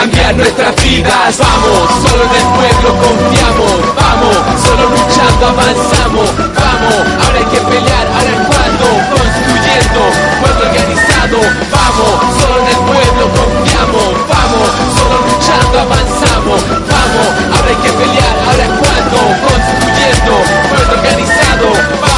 cambiar nuestras vidas. Vamos, solo en el pueblo confiamos. Vamos, solo luchando avanzamos. Vamos, ahora hay que pelear, ahora es cuando. Construyendo, pueblo organizado. Vamos, solo en el pueblo confiamos. Vamos, solo luchando avanzamos. Vamos, ahora hay que pelear, ahora es cuando. Construyendo, pueblo organizado. Vamos.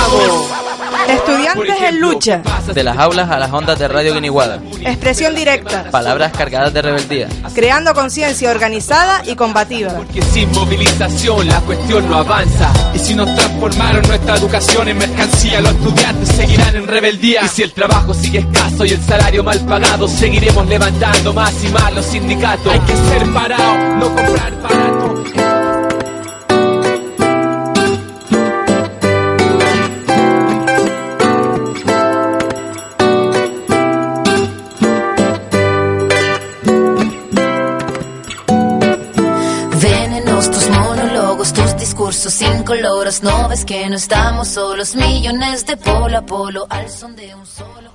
En lucha. De las aulas a las ondas de Radio Guiniguada. Expresión directa. Palabras cargadas de rebeldía. Creando conciencia organizada y combativa. Porque sin movilización la cuestión no avanza. Y si nos transformaron nuestra educación en mercancía, los estudiantes seguirán en rebeldía. Y si el trabajo sigue escaso y el salario mal pagado, seguiremos levantando más y más los sindicatos. Hay que ser parado, no comprar barato.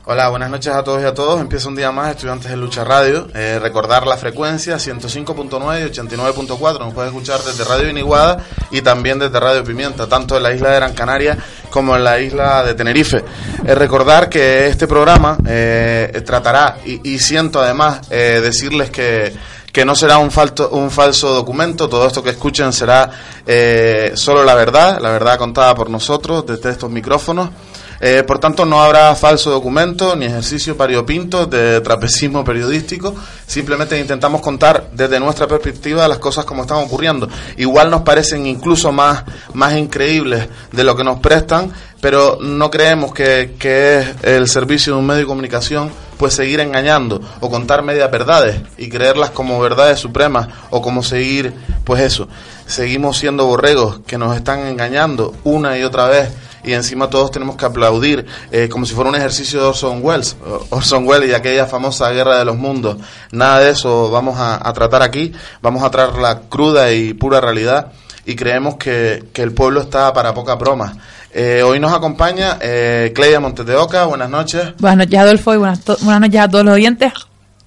Hola, buenas noches a todos y a todos. Empieza un día más, estudiantes de Lucha Radio. Eh, recordar la frecuencia 105.9 y 89.4. Nos puede escuchar desde Radio Iniguada y también desde Radio Pimienta, tanto en la isla de Gran Canaria como en la isla de Tenerife. Eh, recordar que este programa eh, tratará, y, siento además decirles que que no será un, falto, un falso documento, todo esto que escuchen será eh, solo la verdad, la verdad contada por nosotros desde estos micrófonos. Eh, por tanto, no habrá falso documento ni ejercicio variopinto de trapecismo periodístico. Simplemente intentamos contar desde nuestra perspectiva las cosas como están ocurriendo. Igual nos parecen incluso más, más increíbles de lo que nos prestan, pero no creemos que, que es el servicio de un medio de comunicación pues seguir engañando o contar medias verdades y creerlas como verdades supremas o como seguir pues eso. Seguimos siendo borregos que nos están engañando una y otra vez y encima todos tenemos que aplaudir eh, como si fuera un ejercicio de Orson Welles, Orson Welles y aquella famosa guerra de los mundos. Nada de eso vamos a, a tratar aquí, vamos a tratar la cruda y pura realidad y creemos que, que el pueblo está para poca broma. Eh, hoy nos acompaña eh, Cleia Montes de Oca, buenas noches. Buenas noches, Adolfo, y buenas, buenas noches a todos los oyentes.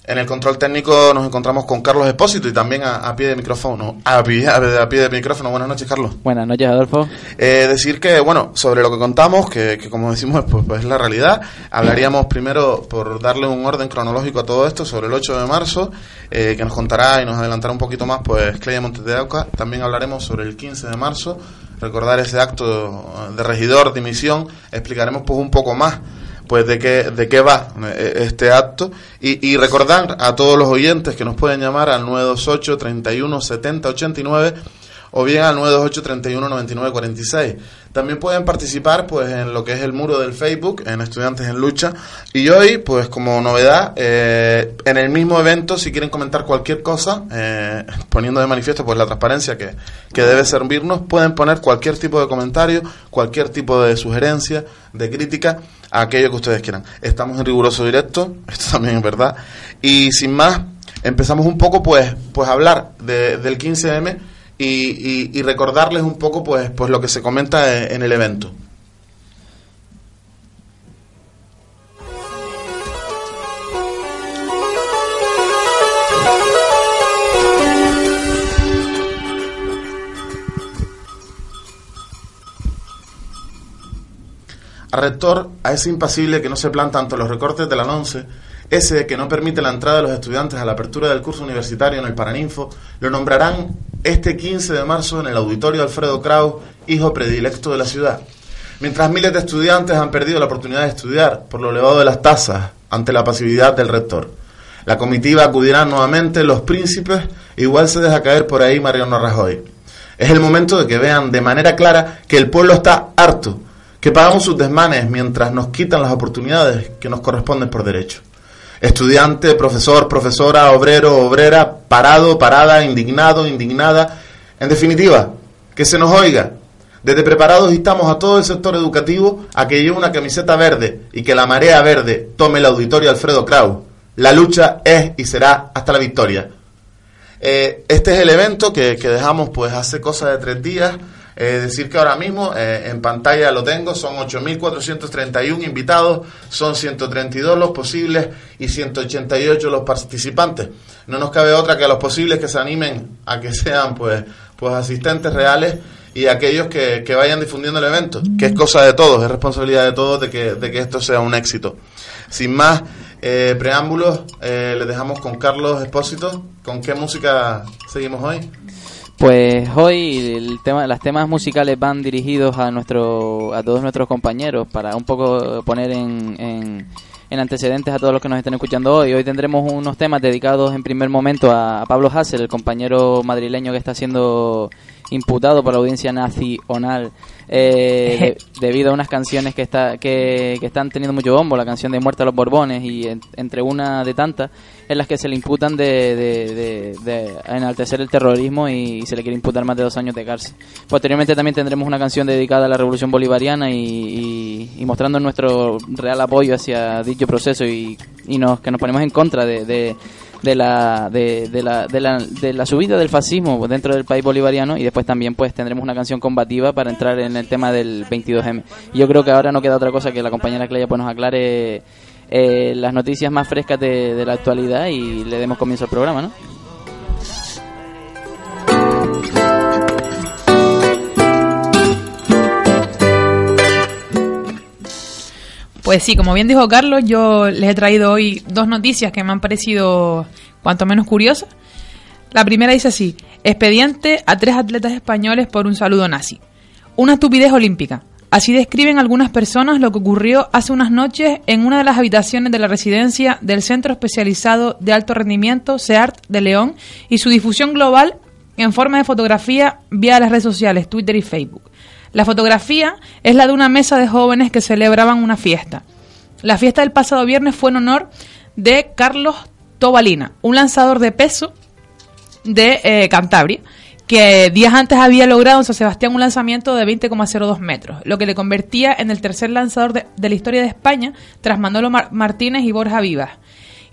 En el control técnico nos encontramos con Carlos Espósito y también a, a pie de micrófono. A pie, a, a pie de micrófono, buenas noches, Carlos. Buenas noches, Adolfo. Eh, decir que, bueno, sobre lo que contamos, que, que como decimos, pues, pues es la realidad. Hablaríamos primero, por darle un orden cronológico a todo esto, sobre el 8 de marzo, eh, que nos contará y nos adelantará un poquito más, pues, Cleia Montes de Oca. También hablaremos sobre el 15 de marzo, recordar ese acto de regidor, dimisión. Explicaremos, pues, un poco más pues de qué, de qué va eh, este acto y, y recordar a todos los oyentes que nos pueden llamar al 928 31 70 89 o bien al 928 31 99 46. También pueden participar pues en lo que es el muro del Facebook en Estudiantes en Lucha. Y hoy pues como novedad eh, en el mismo evento si quieren comentar cualquier cosa eh, poniendo de manifiesto pues la transparencia que, que debe servirnos pueden poner cualquier tipo de comentario cualquier tipo de sugerencia de crítica a aquello que ustedes quieran. Estamos en riguroso directo esto también es verdad. Y sin más empezamos un poco pues pues a hablar de- del 15M y, recordarles un poco pues pues lo que se comenta en, en el evento. Al rector, a ese impasible que no se planta ante los recortes de la ese que no permite la entrada de los estudiantes a la apertura del curso universitario en el Paraninfo, lo nombrarán este 15 de marzo en el auditorio Alfredo Kraus, hijo predilecto de la ciudad. Mientras miles de estudiantes han perdido la oportunidad de estudiar por lo elevado de las tasas ante la pasividad del rector. La comitiva acudirá nuevamente los príncipes, igual se deja caer por ahí Mariano Rajoy. Es el momento de que vean de manera clara que el pueblo está harto, que pagamos sus desmanes mientras nos quitan las oportunidades que nos corresponden por derecho. Estudiante, profesor, profesora, obrero, obrera, parado, parada, indignado, indignada. En definitiva, que se nos oiga. Desde preparados instamos a todo el sector educativo a que lleve una camiseta verde y que la marea verde tome el auditorio Alfredo Kraus. La lucha es y será hasta la victoria. Eh, este es el evento que, que dejamos pues hace cosa de tres días Eh, decir que ahora mismo eh, en pantalla lo tengo, son 8.431 invitados, son 132 los posibles y 188 los participantes. No nos cabe otra que a los posibles que se animen a que sean pues, pues asistentes reales y aquellos que, que vayan difundiendo el evento, que es cosa de todos, es responsabilidad de todos de que, de que esto sea un éxito. Sin más eh, preámbulos, eh, les dejamos con Carlos Espósito. ¿Con qué música seguimos hoy? Pues hoy el tema, las temas musicales van dirigidos a nuestro, a todos nuestros compañeros para un poco poner en, en, en antecedentes a todos los que nos estén escuchando hoy. Hoy tendremos unos temas dedicados en primer momento a, a Pablo Hassel, el compañero madrileño que está siendo imputado por la audiencia nacional eh, de- debido a unas canciones que, está, que, que están teniendo mucho bombo, la canción de Muerte a los Borbones y en- entre una de tantas en las que se le imputan de, de, de- enaltecer el terrorismo y, y se le quiere imputar más de dos años de cárcel. Posteriormente también tendremos una canción dedicada a la revolución bolivariana y, y- y mostrando nuestro real apoyo hacia dicho proceso y, y nos, que nos ponemos en contra de, de, la, de, de la, de, la, de la subida del fascismo dentro del país bolivariano y después también pues tendremos una canción combativa para entrar en el tema del 22M. Y Yo creo que ahora no queda otra cosa que la compañera Cleia pues nos aclare eh, las noticias más frescas de, de la actualidad y le demos comienzo al programa, ¿no? Pues sí, como bien dijo Carlos, yo les he traído hoy dos noticias que me han parecido cuanto menos curiosas. La primera dice así, expediente a tres atletas españoles por un saludo nazi. Una estupidez olímpica. Así describen algunas personas lo que ocurrió hace unas noches en una de las habitaciones de la residencia del Centro Especializado de Alto Rendimiento, SEART de León, y su difusión global en forma de fotografía vía las redes sociales, Twitter y Facebook. La fotografía es la de una mesa de jóvenes que celebraban una fiesta. La fiesta del pasado viernes fue en honor de Carlos Tobalina, un lanzador de peso de eh, Cantabria, que días antes había logrado en San Sebastián un lanzamiento de 20,02 metros, lo que le convertía en el tercer lanzador de, la historia de España tras Manolo Mar- Martínez y Borja Vivas.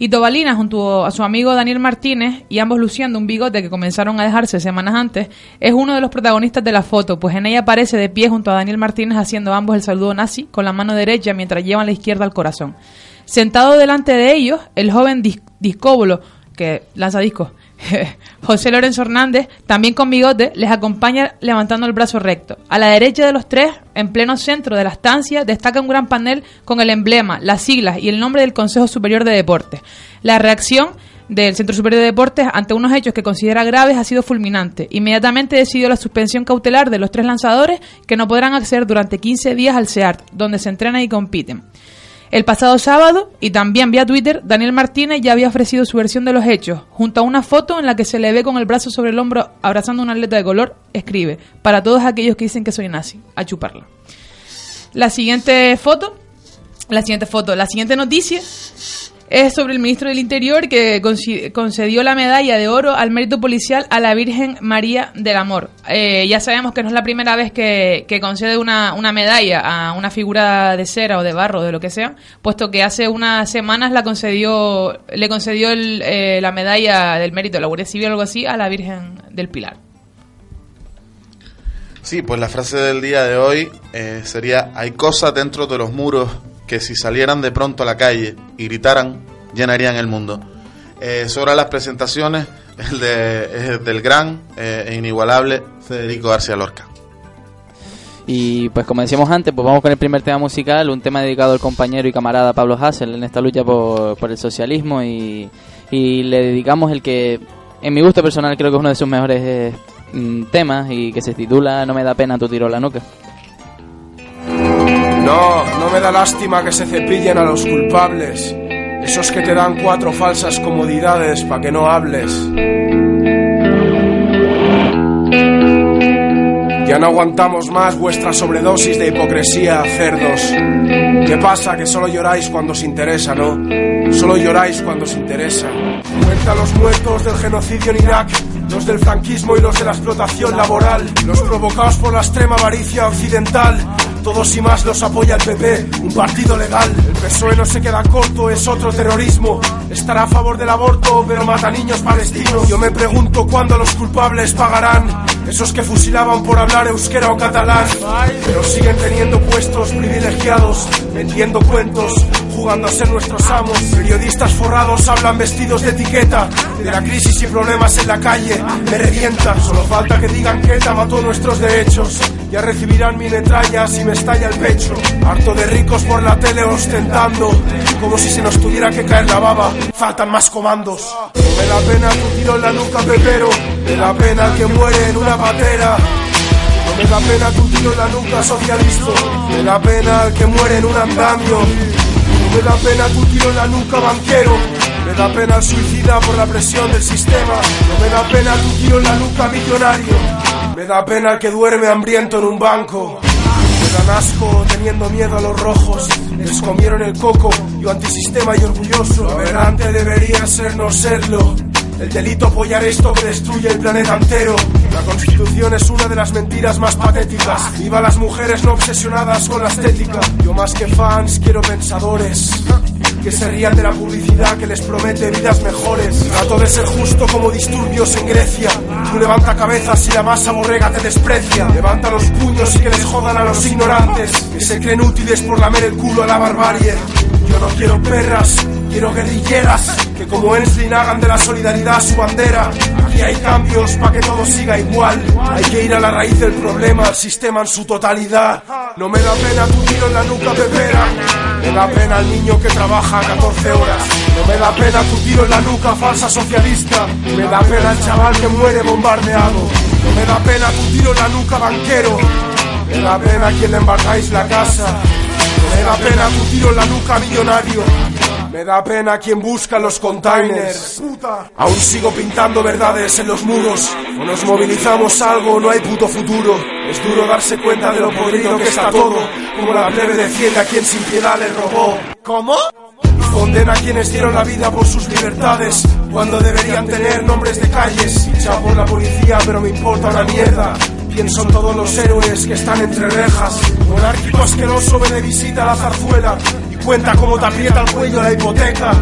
Y Tobalina, junto a su amigo Daniel Martínez, y ambos luciendo un bigote que comenzaron a dejarse semanas antes, es uno de los protagonistas de la foto, pues en ella aparece de pie junto a Daniel Martínez haciendo ambos el saludo nazi con la mano derecha mientras llevan la izquierda al corazón. Sentado delante de ellos, el joven dis- discóbolo, que lanza discos, José Lorenzo Hernández, también con bigote, les acompaña levantando el brazo recto. A la derecha de los tres, en pleno centro de la estancia, destaca un gran panel con el emblema, las siglas y el nombre del Consejo Superior de Deportes. La reacción del Centro Superior de Deportes ante unos hechos que considera graves ha sido fulminante. Inmediatamente decidió la suspensión cautelar de los tres lanzadores que no podrán acceder durante 15 días al SEART, donde se entrenan y compiten. El pasado sábado, y también vía Twitter, Daniel Martínez ya había ofrecido su versión de los hechos, junto a una foto en la que se le ve con el brazo sobre el hombro abrazando a un atleta de color, escribe, para todos aquellos que dicen que soy nazi, a chuparla. La siguiente foto, la siguiente foto, la siguiente noticia es sobre el ministro del Interior que concedió la medalla de oro al mérito policial a la Virgen María del Amor. Eh, ya sabemos que no es la primera vez que, concede una, una medalla a una figura de cera o de barro, de lo que sea, puesto que hace unas semanas la concedió, le concedió el, eh, la medalla del mérito la Guardia Civil o algo así a la Virgen del Pilar. Sí, pues la frase del día de hoy eh, sería, hay cosas dentro de los muros que si salieran de pronto a la calle y gritaran, llenarían el mundo. Eh, sobre las presentaciones, el de, es del gran eh, e inigualable Federico García Lorca. Y pues como decíamos antes, pues vamos con el primer tema musical, un tema dedicado al compañero y camarada Pablo Hassel en esta lucha por, por el socialismo y, y le dedicamos el que, en mi gusto personal, creo que es uno de sus mejores eh, mm, temas y que se titula No me da pena tu tiro la nuca. No, no me da lástima que se cepillen a los culpables. Esos que te dan cuatro falsas comodidades para que no hables. Ya no aguantamos más vuestra sobredosis de hipocresía, cerdos. ¿Qué pasa? Que solo lloráis cuando os interesa, ¿no? Solo lloráis cuando os interesa. Cuenta los muertos del genocidio en Irak, los del franquismo y los de la explotación laboral, los provocados por la extrema avaricia occidental. Todos y más los apoya el PP, un partido legal. El PSOE no se queda corto, es otro terrorismo. Estará a favor del aborto, pero mata niños palestinos. Yo me pregunto cuándo los culpables pagarán. Esos que fusilaban por hablar euskera o catalán, pero siguen teniendo puestos privilegiados, vendiendo cuentos, jugando a ser nuestros amos. Periodistas forrados hablan vestidos de etiqueta, de la crisis y problemas en la calle, me revientan. Solo falta que digan que ETA mató nuestros derechos. Ya recibirán mi metralla si me estalla el pecho. Harto de ricos por la tele ostentando, como si se nos tuviera que caer la baba. Faltan más comandos. No me da pena tu tiro en la nuca, pepero. Me da pena que muere en una patera. No me da pena tu tiro en la nuca, socialista. Me da pena el que muere en un andamio. No me da pena tu tiro en la nuca, banquero. Me da pena el suicida por la presión del sistema. No me da pena tu tiro en la nuca, millonario. Me da pena el que duerme hambriento en un banco. Me dan asco teniendo miedo a los rojos. Les comieron el coco, yo antisistema y orgulloso. Lo aberrante debería ser no serlo. El delito apoyar esto que destruye el planeta entero. La constitución es una de las mentiras más patéticas. Viva las mujeres no obsesionadas con la estética. Yo más que fans quiero pensadores. Que se rían de la publicidad que les promete vidas mejores. Trato de ser justo como disturbios en Grecia. Tú levanta cabezas y la masa borrega te desprecia. Levanta los puños y que les jodan a los ignorantes. Que se creen útiles por lamer el culo a la barbarie. Yo no quiero perras, quiero guerrilleras que como Enslin hagan de la solidaridad su bandera. Aquí hay cambios para que todo siga igual. Hay que ir a la raíz del problema, al sistema en su totalidad. No me da pena tu tiro en la nuca pepera. Me da pena al niño que trabaja 14 horas. No me da pena tu tiro en la nuca falsa socialista. Me da pena el chaval que muere bombardeado. No me da pena tu tiro en la nuca banquero. Me da pena quien le embargáis la casa. Me da pena tu tiro en la nuca millonario. Me da pena quien busca los containers. Aún sigo pintando verdades en los muros. O nos movilizamos algo, no hay puto futuro. Es duro darse cuenta de lo podrido que está todo. Como la plebe defiende a quien sin piedad le robó. ¿Cómo? Condena a quienes dieron la vida por sus libertades cuando deberían tener nombres de calles. Hinchado por la policía, pero me importa una mierda. Pienso en todos los héroes que están entre rejas. Monárquico asqueroso de visita a la zarzuela y cuenta cómo te aprieta el cuello la hipoteca.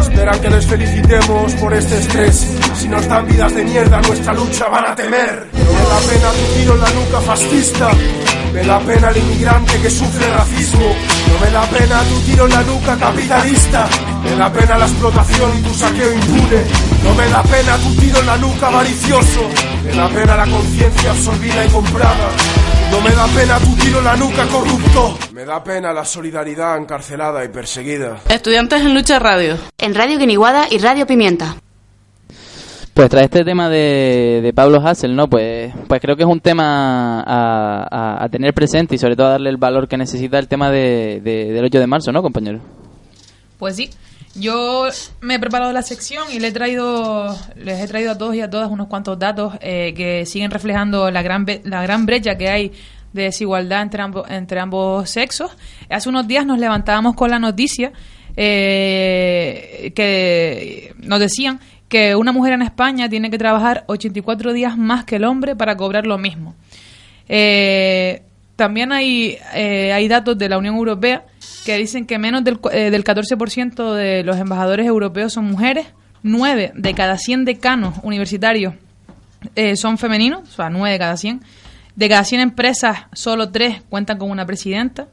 Esperan que les felicitemos por este estrés. Si nos dan vidas de mierda, nuestra lucha van a temer. No me da pena tu tiro en la nuca fascista. Me da pena el inmigrante que sufre racismo. No me da pena tu tiro en la nuca capitalista. Me da pena la explotación y tu saqueo impune. No me da pena tu tiro en la nuca avaricioso. Me da pena la conciencia absorbida y comprada. No me da pena tu tiro en la nuca corrupto. Me da pena la solidaridad encarcelada y perseguida. Estudiantes en Lucha Radio. En Radio Guiniguada y Radio Pimienta. Pues tras este tema de, de Pablo Hassel, ¿no? Pues, pues creo que es un tema a, a- a tener presente y sobre todo a darle el valor que necesita el tema de, de- del 8 de marzo, ¿no, compañero? Pues sí, yo me he preparado la sección y le he traído, les he traído a todos y a todas unos cuantos datos eh, que siguen reflejando la gran, la gran brecha que hay de desigualdad entre ambos, entre ambos sexos. Hace unos días nos levantábamos con la noticia eh, que nos decían que una mujer en España tiene que trabajar 84 días más que el hombre para cobrar lo mismo. Eh, también hay, eh, hay datos de la Unión Europea que dicen que menos del, eh, del 14% de los embajadores europeos son mujeres, 9 de cada 100 decanos universitarios eh, son femeninos, o sea, 9 de cada 100. De cada 100 empresas, solo 3 cuentan con una presidenta.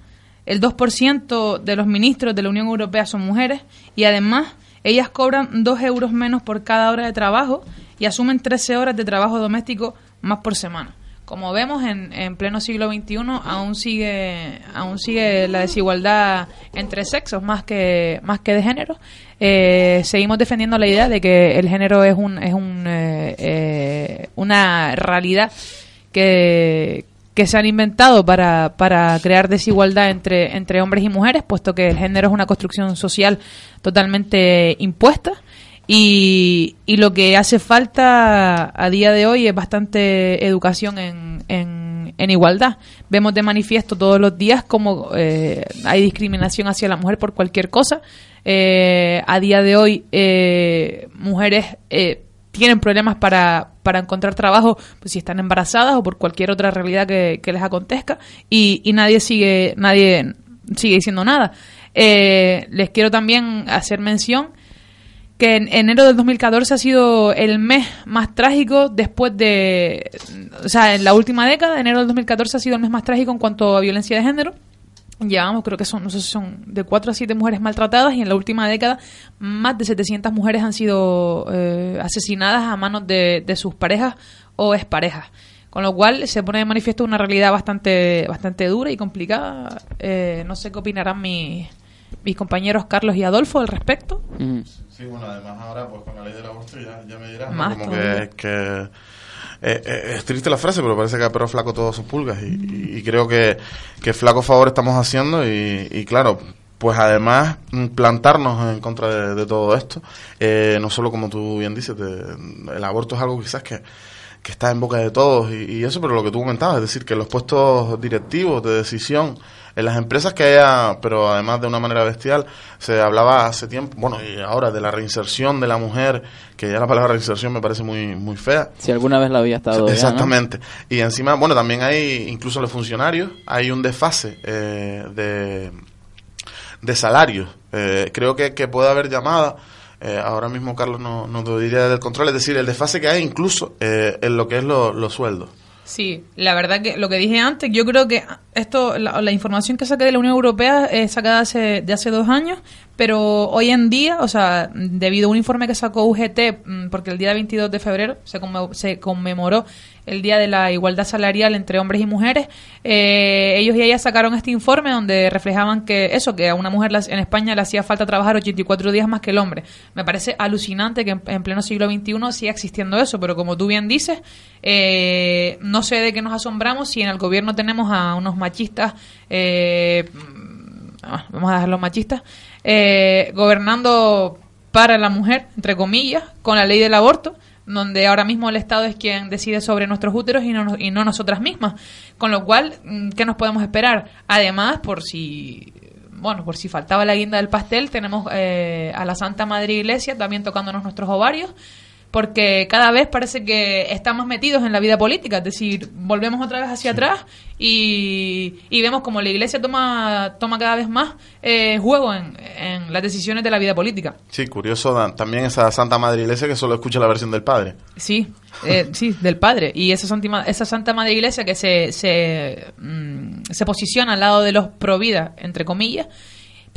El 2% de los ministros de la Unión Europea son mujeres y además ellas cobran 2 euros menos por cada hora de trabajo y asumen 13 horas de trabajo doméstico más por semana. Como vemos, en, en pleno siglo XXI aún sigue, aún sigue la desigualdad entre sexos más que, más que de género. Eh, seguimos defendiendo la idea de que el género es, un, es un, eh, eh, una realidad que, que se han inventado para, para crear desigualdad entre, entre hombres y mujeres, puesto que el género es una construcción social totalmente impuesta. Y, y lo que hace falta a día de hoy es bastante educación en, en, igualdad. Vemos de manifiesto todos los días como eh, hay discriminación hacia la mujer por cualquier cosa. Eh, a día de hoy, eh, mujeres eh, tienen problemas para, para encontrar trabajo pues, si están embarazadas o por cualquier otra realidad que, que les acontezca y, y nadie sigue nadie sigue diciendo nada. Eh, les quiero también hacer mención que en enero del 2014 ha sido el mes más trágico después de... O sea, en la última década, enero del 2014 ha sido el mes más trágico en cuanto a violencia de género. Llevamos, creo que son, no sé si son de 4 a 7 mujeres maltratadas y en la última década más de 700 mujeres han sido eh, asesinadas a manos de, de sus parejas o exparejas. Con lo cual se pone de manifiesto una realidad bastante, bastante dura y complicada. Eh, no sé qué opinarán mis, mis compañeros Carlos y Adolfo al respecto. Mm. Sí, bueno, además ahora pues con la ley del aborto ya, ya me dirás, ¿no? Más como que, que eh, eh, es triste la frase, pero parece que a perro flaco todos sus pulgas y, y- y creo que, que flaco favor estamos haciendo y, y claro, pues además mm, plantarnos en contra de, de todo esto, eh, no solo como tú bien dices, de- el aborto es algo quizás que que está en boca de todos y, y eso, pero lo que tú comentabas, es decir, que los puestos directivos de decisión en las empresas que haya, pero además de una manera bestial, se hablaba hace tiempo, bueno, y ahora de la reinserción de la mujer, que ya la palabra reinserción me parece muy, muy fea. Si alguna vez la había estado. ya, ¿no? Exactamente. Y encima, bueno, también hay, incluso los funcionarios, hay un desfase eh, de, de salarios. Eh, creo que, que puede haber llamada, eh, ahora mismo Carlos no, no diría del control, es decir, el desfase que hay incluso eh, en lo que es lo- los sueldos. Sí, la verdad que lo que dije antes, yo creo que esto, la, información que saqué de la Unión Europea es sacada hace, de hace dos años, pero hoy en día, o sea, debido a un informe que sacó UGT, mm, porque el día 22 de febrero se conmemoró el Día de la Igualdad Salarial entre hombres y mujeres, eh, ellos y ellas sacaron este informe donde reflejaban que eso, que a una mujer en España le hacía falta trabajar 84 días más que el hombre. Me parece alucinante que en, en pleno siglo XXI siga existiendo eso, pero como tú bien dices, eh, no sé de qué nos asombramos si en el gobierno tenemos a unos machistas, eh, ah, vamos a dejarlos machistas, eh, gobernando para la mujer, entre comillas, con la ley del aborto, donde ahora mismo el Estado es quien decide sobre nuestros úteros y no, y no nosotras mismas. Con lo cual, mm, ¿qué nos podemos esperar? Además, por si bueno, por si faltaba la guinda del pastel, tenemos eh, a la Santa Madre Iglesia también tocándonos nuestros ovarios, porque cada vez parece que estamos metidos en la vida política, es decir, volvemos otra vez hacia atrás y, y vemos como la Iglesia toma, toma cada vez más eh, juego en, en las decisiones de la vida política. Sí, curioso también esa Santa Madre Iglesia que solo escucha la versión del padre. Sí, eh, sí, del padre. Y esa, santima- esa Santa Madre Iglesia que se, se, mm, se posiciona al lado de los pro vida, entre comillas.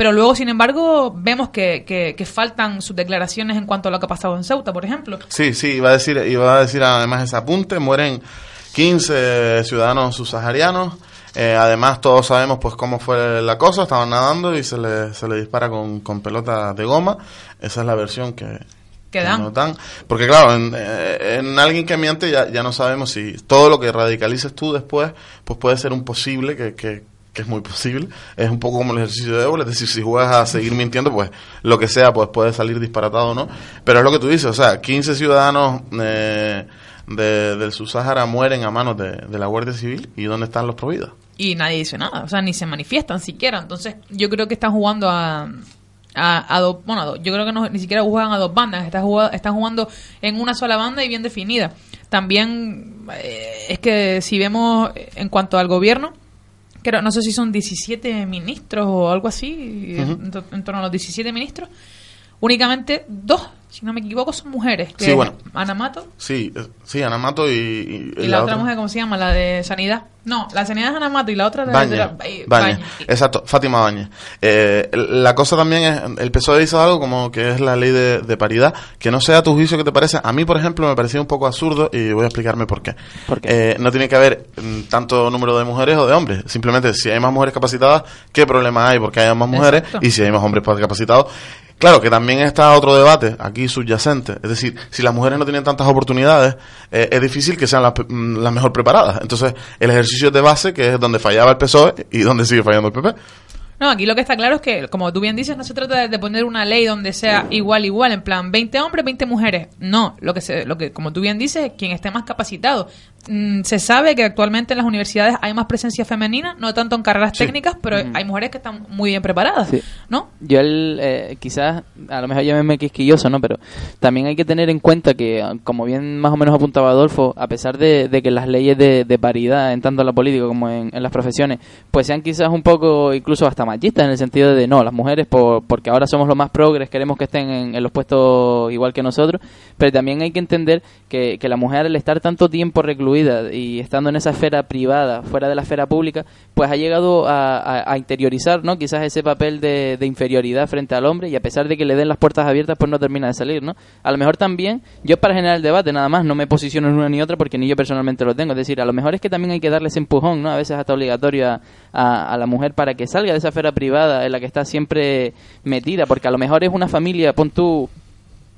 Pero luego, sin embargo, vemos que, que, que faltan sus declaraciones en cuanto a lo que ha pasado en Ceuta, por ejemplo. Sí, sí, iba a decir, iba a decir además ese apunte, mueren 15 ciudadanos subsaharianos, eh, además todos sabemos pues cómo fue la cosa, estaban nadando y se le, se le dispara con, con pelota de goma, esa es la versión que, Que dan. Porque claro, en, eh, en alguien que miente ya, ya no sabemos si todo lo que radicalices tú después, pues puede ser un posible que... que que es muy posible, es un poco como el ejercicio de ébola, es decir, si juegas a seguir mintiendo, pues lo que sea, pues puede salir disparatado o no, pero es lo que tú dices, o sea, 15 ciudadanos eh, de, del Subsahara mueren a manos de, la Guardia Civil, ¿y dónde están los prohibidos? y nadie dice nada, o sea, ni se manifiestan siquiera. Entonces, yo creo que están jugando a, a, a dos, bueno, a dos- yo creo que no, ni siquiera juegan a dos bandas, están jugando, están jugando en una sola banda y bien definida. También eh, es que si vemos en cuanto al gobierno, creo, no sé si son 17 ministros o algo así, en torno a los 17 ministros, únicamente dos, si no me equivoco, son mujeres. Que Sí, bueno. Ana Mato Sí, eh, sí, Ana Mato y... y, la, otra, mujer, ¿cómo se llama? La de Sanidad. No, la de Sanidad es Ana Mato y la otra la de la- Baña, eh, Baña, Baña. exacto, Fátima Baña. Eh, la cosa también es, el PSOE hizo algo como que es la ley de, de paridad, que no sea a tu juicio que te parece, a mí por ejemplo me parecía un poco absurdo y voy a explicarme por qué. ¿Por qué? Eh, no tiene que haber mm, tanto número de mujeres o de hombres, simplemente si hay más mujeres capacitadas, ¿qué problema hay porque haya más mujeres? Exacto. Y si hay más hombres capacitados, Claro que también está otro debate aquí subyacente, es decir, si las mujeres no tienen tantas oportunidades, eh, es difícil que sean las, mm, las mejor preparadas. Entonces, el ejercicio de base, que es donde fallaba el PSOE y donde sigue fallando el PP. No, aquí lo que está claro es que, como tú bien dices, no se trata de, poner una ley donde sea igual, igual, en plan 20 hombres, 20 mujeres. No, lo que, se, lo que como tú bien dices, quien esté más capacitado. Mm, se sabe que actualmente en las universidades hay más presencia femenina, no tanto en carreras Sí. técnicas, pero hay mujeres que están muy bien preparadas, Sí. ¿no? Yo el, eh, quizás, a lo mejor llámeme quisquilloso, ¿no? Pero también hay que tener en cuenta que, ah, como bien más o menos apuntaba Adolfo, a pesar de, de que las leyes de, de paridad, en tanto en la política como en, en las profesiones, pues sean quizás un poco incluso hasta machistas en el sentido de no, las mujeres por, porque ahora somos los más progres, queremos que estén en, en los puestos igual que nosotros, pero también hay que entender que, que la mujer al estar tanto tiempo y estando en esa esfera privada, fuera de la esfera pública, pues ha llegado a, interiorizar, ¿no? Quizás ese papel de, de inferioridad frente al hombre y a pesar de que le den las puertas abiertas, pues no termina de salir, ¿no? A lo mejor también, yo para generar el debate nada más, no me posiciono en una ni otra porque ni yo personalmente lo tengo, es decir, a lo mejor es que también hay que darle ese empujón, ¿no? A veces hasta obligatorio a, a- a la mujer para que salga de esa esfera privada en la que está siempre metida, porque a lo mejor es una familia, pon tú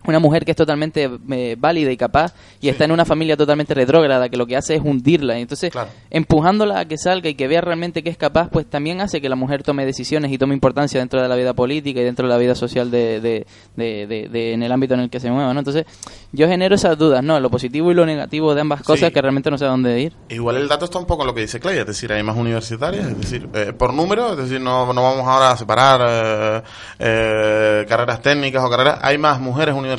una mujer que es totalmente eh, válida y capaz y está en una familia totalmente retrógrada que lo que hace es hundirla y entonces Claro. empujándola a que salga y que vea realmente que es capaz pues también hace que la mujer tome decisiones y tome importancia dentro de la vida política y dentro de la vida social de, de- de- en el ámbito en el que se mueva ¿no? entonces yo genero esas dudas no lo positivo y lo negativo de ambas cosas Sí. que realmente no sé a dónde ir Igual el dato está un poco en lo que dice Clay, es decir, hay más universitarias, es decir, eh, por número, es decir, no, no vamos ahora a separar eh, eh, carreras técnicas o carreras, hay más mujeres universitarias,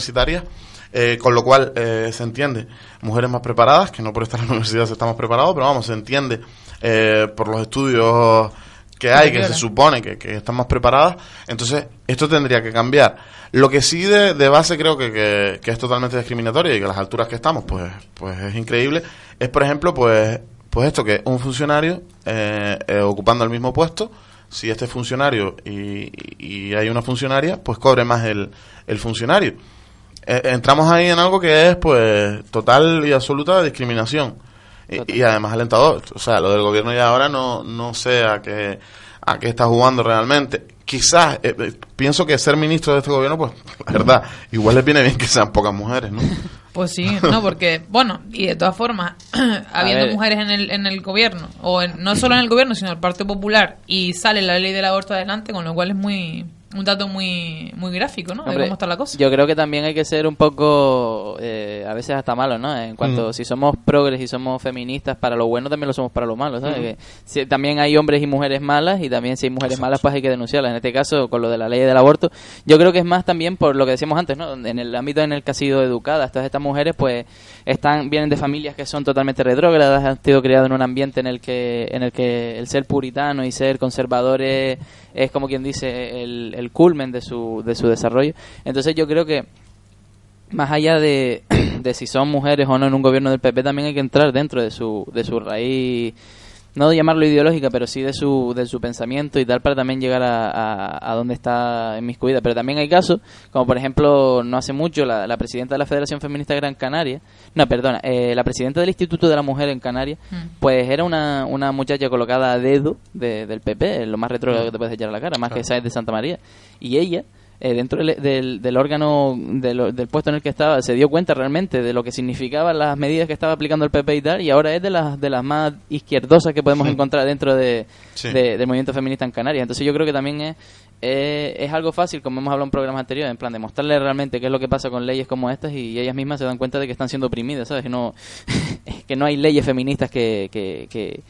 eh, con lo cual eh, se entiende, mujeres más preparadas, que no por estar en la universidad estamos preparados, pero vamos, se entiende eh, por los estudios que hay, que se supone que, que están más preparadas, entonces esto tendría que cambiar. Lo que sí de, de base creo que, que, que es totalmente discriminatorio y que a las alturas que estamos, pues, pues es increíble, es por ejemplo, pues, pues esto que un funcionario eh, eh, ocupando el mismo puesto, si este funcionario y, y hay una funcionaria, pues cobre más el, el funcionario. Eh, entramos ahí en algo que es pues total y absoluta discriminación. Y, y además alentador. O sea, lo del gobierno ya ahora no, no sé a qué, a qué está jugando realmente. Quizás, eh, eh, pienso que ser ministro de este gobierno, pues, la verdad, igual les viene bien que sean pocas mujeres, ¿no? Pues sí, no, porque, bueno, y de todas formas, habiendo mujeres en el, en el gobierno, o en- no solo en el gobierno, sino en el Partido Popular, y sale la ley del aborto adelante, con lo cual es muy un dato muy muy gráfico, ¿no? De Hombre, cómo está la cosa. Yo creo que también hay que ser un poco, eh, a veces hasta malo, ¿no? En cuanto, Mm. si somos progres y somos feministas, para lo bueno también lo somos para lo malo, ¿sabes? Mm. Que si- también hay hombres y mujeres malas y también si hay mujeres malas, pues hay que denunciarlas. En este caso, con lo de la ley del aborto, yo creo que es más también por lo que decíamos antes, ¿no? En el ámbito en el que ha sido educadas todas estas mujeres, pues están vienen de familias que son totalmente retrógradas, han sido criadas en un ambiente en el que en el que el ser puritano y ser conservador es, es como quien dice el, el culmen de su de su desarrollo. Entonces yo creo que más allá de, de si son mujeres o no en un gobierno del PP, también hay que entrar dentro de su, de su raíz, no de llamarlo ideológica, pero sí de su, de su pensamiento y tal, para también llegar a, a, a donde está en mis cuidas. Pero también hay casos, como por ejemplo, no hace mucho, la, la presidenta de la Federación Feminista de Gran Canaria, no, perdona, eh, la presidenta del Instituto de la Mujer en Canarias, Mm. pues era una, una muchacha colocada a dedo de- del PP, lo más retro que te puedes echar a la cara, más que Sáez de Santa María. Y ella, eh, dentro del, del, del órgano, del, del puesto en el que estaba, se dio cuenta realmente de lo que significaban las medidas que estaba aplicando el PP y tal, y ahora es de las, de las más izquierdosas que podemos encontrar dentro de, Sí. de- del movimiento feminista en Canarias. Entonces yo creo que también es, eh, es algo fácil, como hemos hablado en programas anteriores, en plan de mostrarle realmente qué es lo que pasa con leyes como estas y ellas mismas se dan cuenta de que están siendo oprimidas, ¿sabes? Que no, que no hay leyes feministas que, que, que,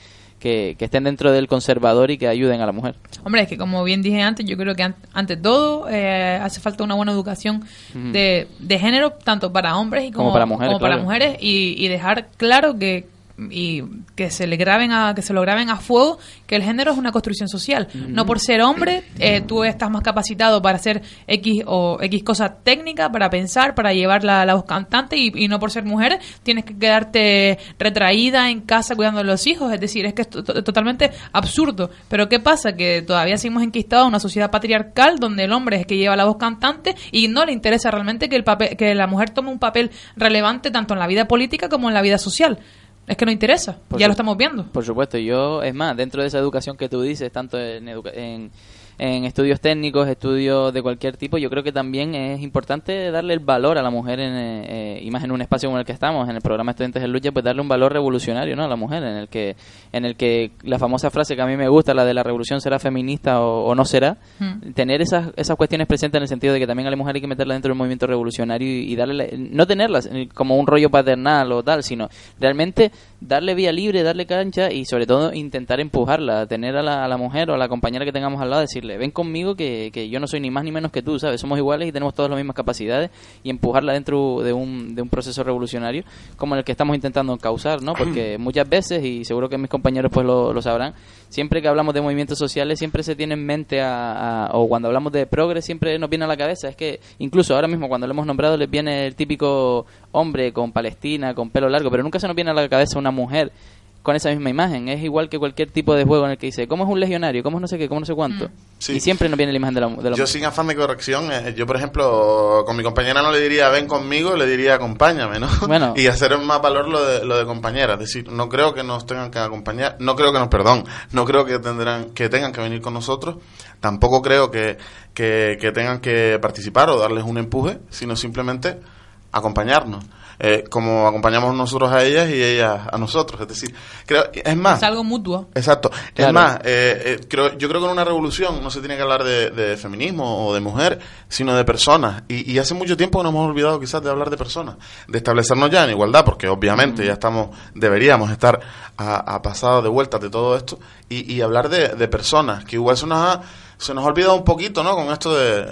que, que estén dentro del conservador y que ayuden a la mujer. Hombre, es que como bien dije antes, yo creo que an- ante todo eh, hace falta una buena educación de, de género, tanto para hombres y como, Como para mujeres, como para claro. mujeres, y, y dejar claro que y que se le graben a que se lo graben a fuego que el género es una construcción social. No por ser hombre eh, tú estás más capacitado para hacer x o x cosa técnica para pensar para llevar la, la voz cantante y, y no por ser mujer tienes que quedarte retraída en casa cuidando de los hijos. Es decir es que es to- to- totalmente absurdo. Pero qué pasa que todavía seguimos enquistados en una sociedad patriarcal donde el hombre es el que lleva la voz cantante y no le interesa realmente que el papel que la mujer tome un papel relevante tanto en la vida política como en la vida social es que no interesa, Por ya su- lo estamos viendo. Por supuesto, yo, es más, dentro de esa educación que tú dices, tanto en, educa- en, en estudios técnicos, estudios de cualquier tipo, yo creo que también es importante darle el valor a la mujer, en, eh, y más en un espacio como el que estamos, en el programa Estudiantes en Lucha, pues darle un valor revolucionario ¿no? a la mujer, en el que en el que la famosa frase que a mí me gusta, la de la revolución será feminista o, o no será, Mm. tener esas, esas cuestiones presentes en el sentido de que también a la mujer hay que meterla dentro del movimiento revolucionario y, y darle, la- no tenerlas como un rollo paternal o tal, sino realmente darle vía libre, darle cancha y sobre todo intentar empujarla, tener a la, a la mujer o a la compañera que tengamos al lado, decirle decirle, ven conmigo que, que yo no soy ni más ni menos que tú, ¿sabes? Somos iguales y tenemos todas las mismas capacidades y empujarla dentro de un, de un proceso revolucionario como el que estamos intentando causar, ¿no? Porque muchas veces, y seguro que mis compañeros pues lo, lo sabrán, siempre que hablamos de movimientos sociales siempre se tiene en mente a, a- o cuando hablamos de progres siempre nos viene a la cabeza, es que incluso ahora mismo cuando lo hemos nombrado les viene el típico hombre con Palestina, con pelo largo, pero nunca se nos viene a la cabeza una mujer con esa misma imagen. Es igual que cualquier tipo de juego en el que dice, ¿cómo es un legionario? ¿Cómo es no sé qué? ¿Cómo no sé cuánto? Sí. Y siempre nos viene la imagen de la, de la Yo sin afán de corrección, eh, yo por ejemplo, con mi compañera no le diría ven conmigo, le diría acompáñame, ¿no? Bueno. y hacer más valor lo de, lo de compañera, es decir, no creo que nos tengan que acompañar, no creo que nos, perdón, no creo que tendrán, que tengan que venir con nosotros, tampoco creo que, que, que tengan que participar o darles un empuje, sino simplemente acompañarnos. Eh, como acompañamos nosotros a ellas y ellas a nosotros, es decir, creo, es más, Es algo mutuo. Exacto. Claro. Es más, eh, eh, creo, yo creo que en una revolución no se tiene que hablar de, de feminismo o de mujer, sino de personas. Y, y hace mucho tiempo que nos hemos olvidado quizás de hablar de personas, de establecernos ya en igualdad, porque obviamente ya estamos, deberíamos estar a, a pasado de vueltas de todo esto, y, y hablar de, de personas, que igual se nos ha se nos ha olvidado un poquito, ¿no? Con esto de,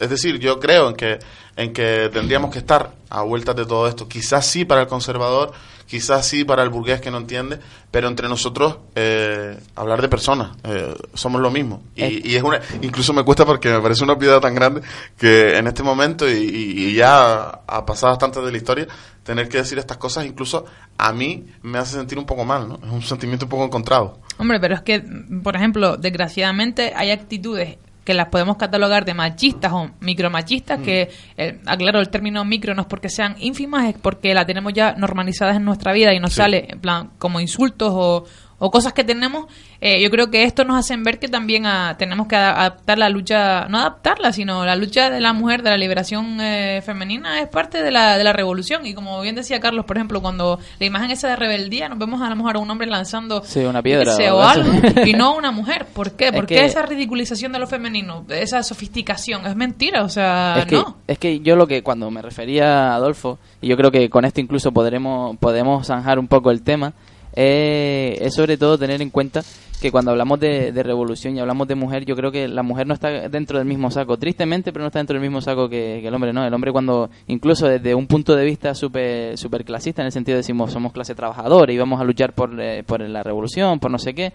es decir, yo creo en que en que tendríamos que estar a vueltas de todo esto. Quizás sí para el conservador, quizás sí para el burgués que no entiende, pero entre nosotros eh, hablar de personas, eh, somos lo mismo. Y, y es una, incluso me cuesta porque me parece una piedad tan grande que en este momento y, y- y ya a pasadas tantas de la historia tener que decir estas cosas incluso a mí me hace sentir un poco mal, ¿no? Es un sentimiento un poco encontrado. Hombre, pero es que, por ejemplo, desgraciadamente hay actitudes que las podemos catalogar de machistas o micromachistas, que, eh, aclaro, el término micro no es porque sean ínfimas, es porque la tenemos ya normalizadas en nuestra vida y nos Sí. sale, en plan, como insultos o, o cosas que tenemos. Eh, yo creo que esto nos hacen ver que también ah, tenemos que ada- adaptar la lucha, no adaptarla, sino la lucha de la mujer, de la liberación eh, femenina, es parte de la, de la revolución. Y como bien decía Carlos, por ejemplo, cuando la imagen esa de rebeldía, nos vemos a lo mejor a un hombre lanzando Sí, una piedra o algo. y no una mujer. ¿Por qué? Es ¿Por que- qué esa ridiculización de lo femenino? Esa sofisticación. Es mentira, o sea, es que, no. es que yo lo que cuando me refería a Adolfo, y yo creo que con esto incluso podremos, podemos zanjar un poco el tema, eh, es sobre todo tener en cuenta que cuando hablamos de, de revolución y hablamos de mujer, yo creo que la mujer no está dentro del mismo saco, tristemente, pero no está dentro del mismo saco que, el hombre, ¿no? El hombre cuando, incluso desde un punto de vista súper super clasista, en el sentido de decimos somos clase trabajadora y vamos a luchar por, eh, por la revolución, por no sé qué,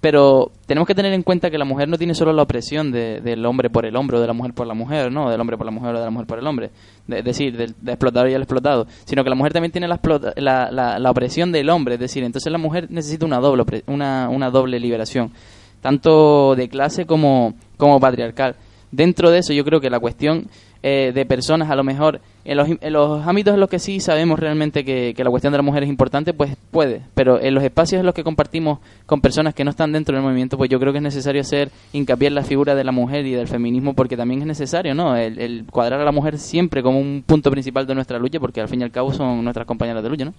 pero tenemos que tener en cuenta que la mujer no tiene solo la opresión de- del hombre por el hombre o de la mujer por la mujer, ¿no? Del hombre por la mujer o de la mujer por el hombre. De- Es decir, del, explotador y el explotado. Sino que la mujer también tiene la, la, la- la opresión del hombre. Es decir, entonces la mujer necesita una doble, una, una doble liberación. Tanto de clase como, como patriarcal. Dentro de eso yo creo que la cuestión eh, de personas, a lo mejor, en los, en los ámbitos en los que sí sabemos realmente que, que la cuestión de la mujer es importante, pues puede. Pero en los espacios en los que compartimos con personas que no están dentro del movimiento, pues yo creo que es necesario hacer hincapié en la figura de la mujer y del feminismo, porque también es necesario, ¿no? El, el cuadrar a la mujer siempre como un punto principal de nuestra lucha, porque al fin y al cabo son nuestras compañeras de lucha, ¿no?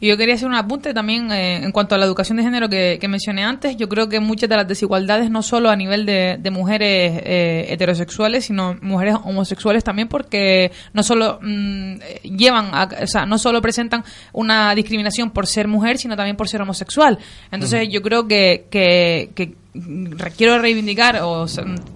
Y yo quería hacer un apunte también eh, en cuanto a la educación de género que, que mencioné antes. Yo creo que muchas de las desigualdades, no solo a nivel de, de mujeres eh, heterosexuales, sino mujeres homosexuales también, porque no solo mm, llevan, a- o sea, no solo presentan una discriminación por ser mujer, sino también por ser homosexual. Entonces, yo creo que, que, que quiero reivindicar o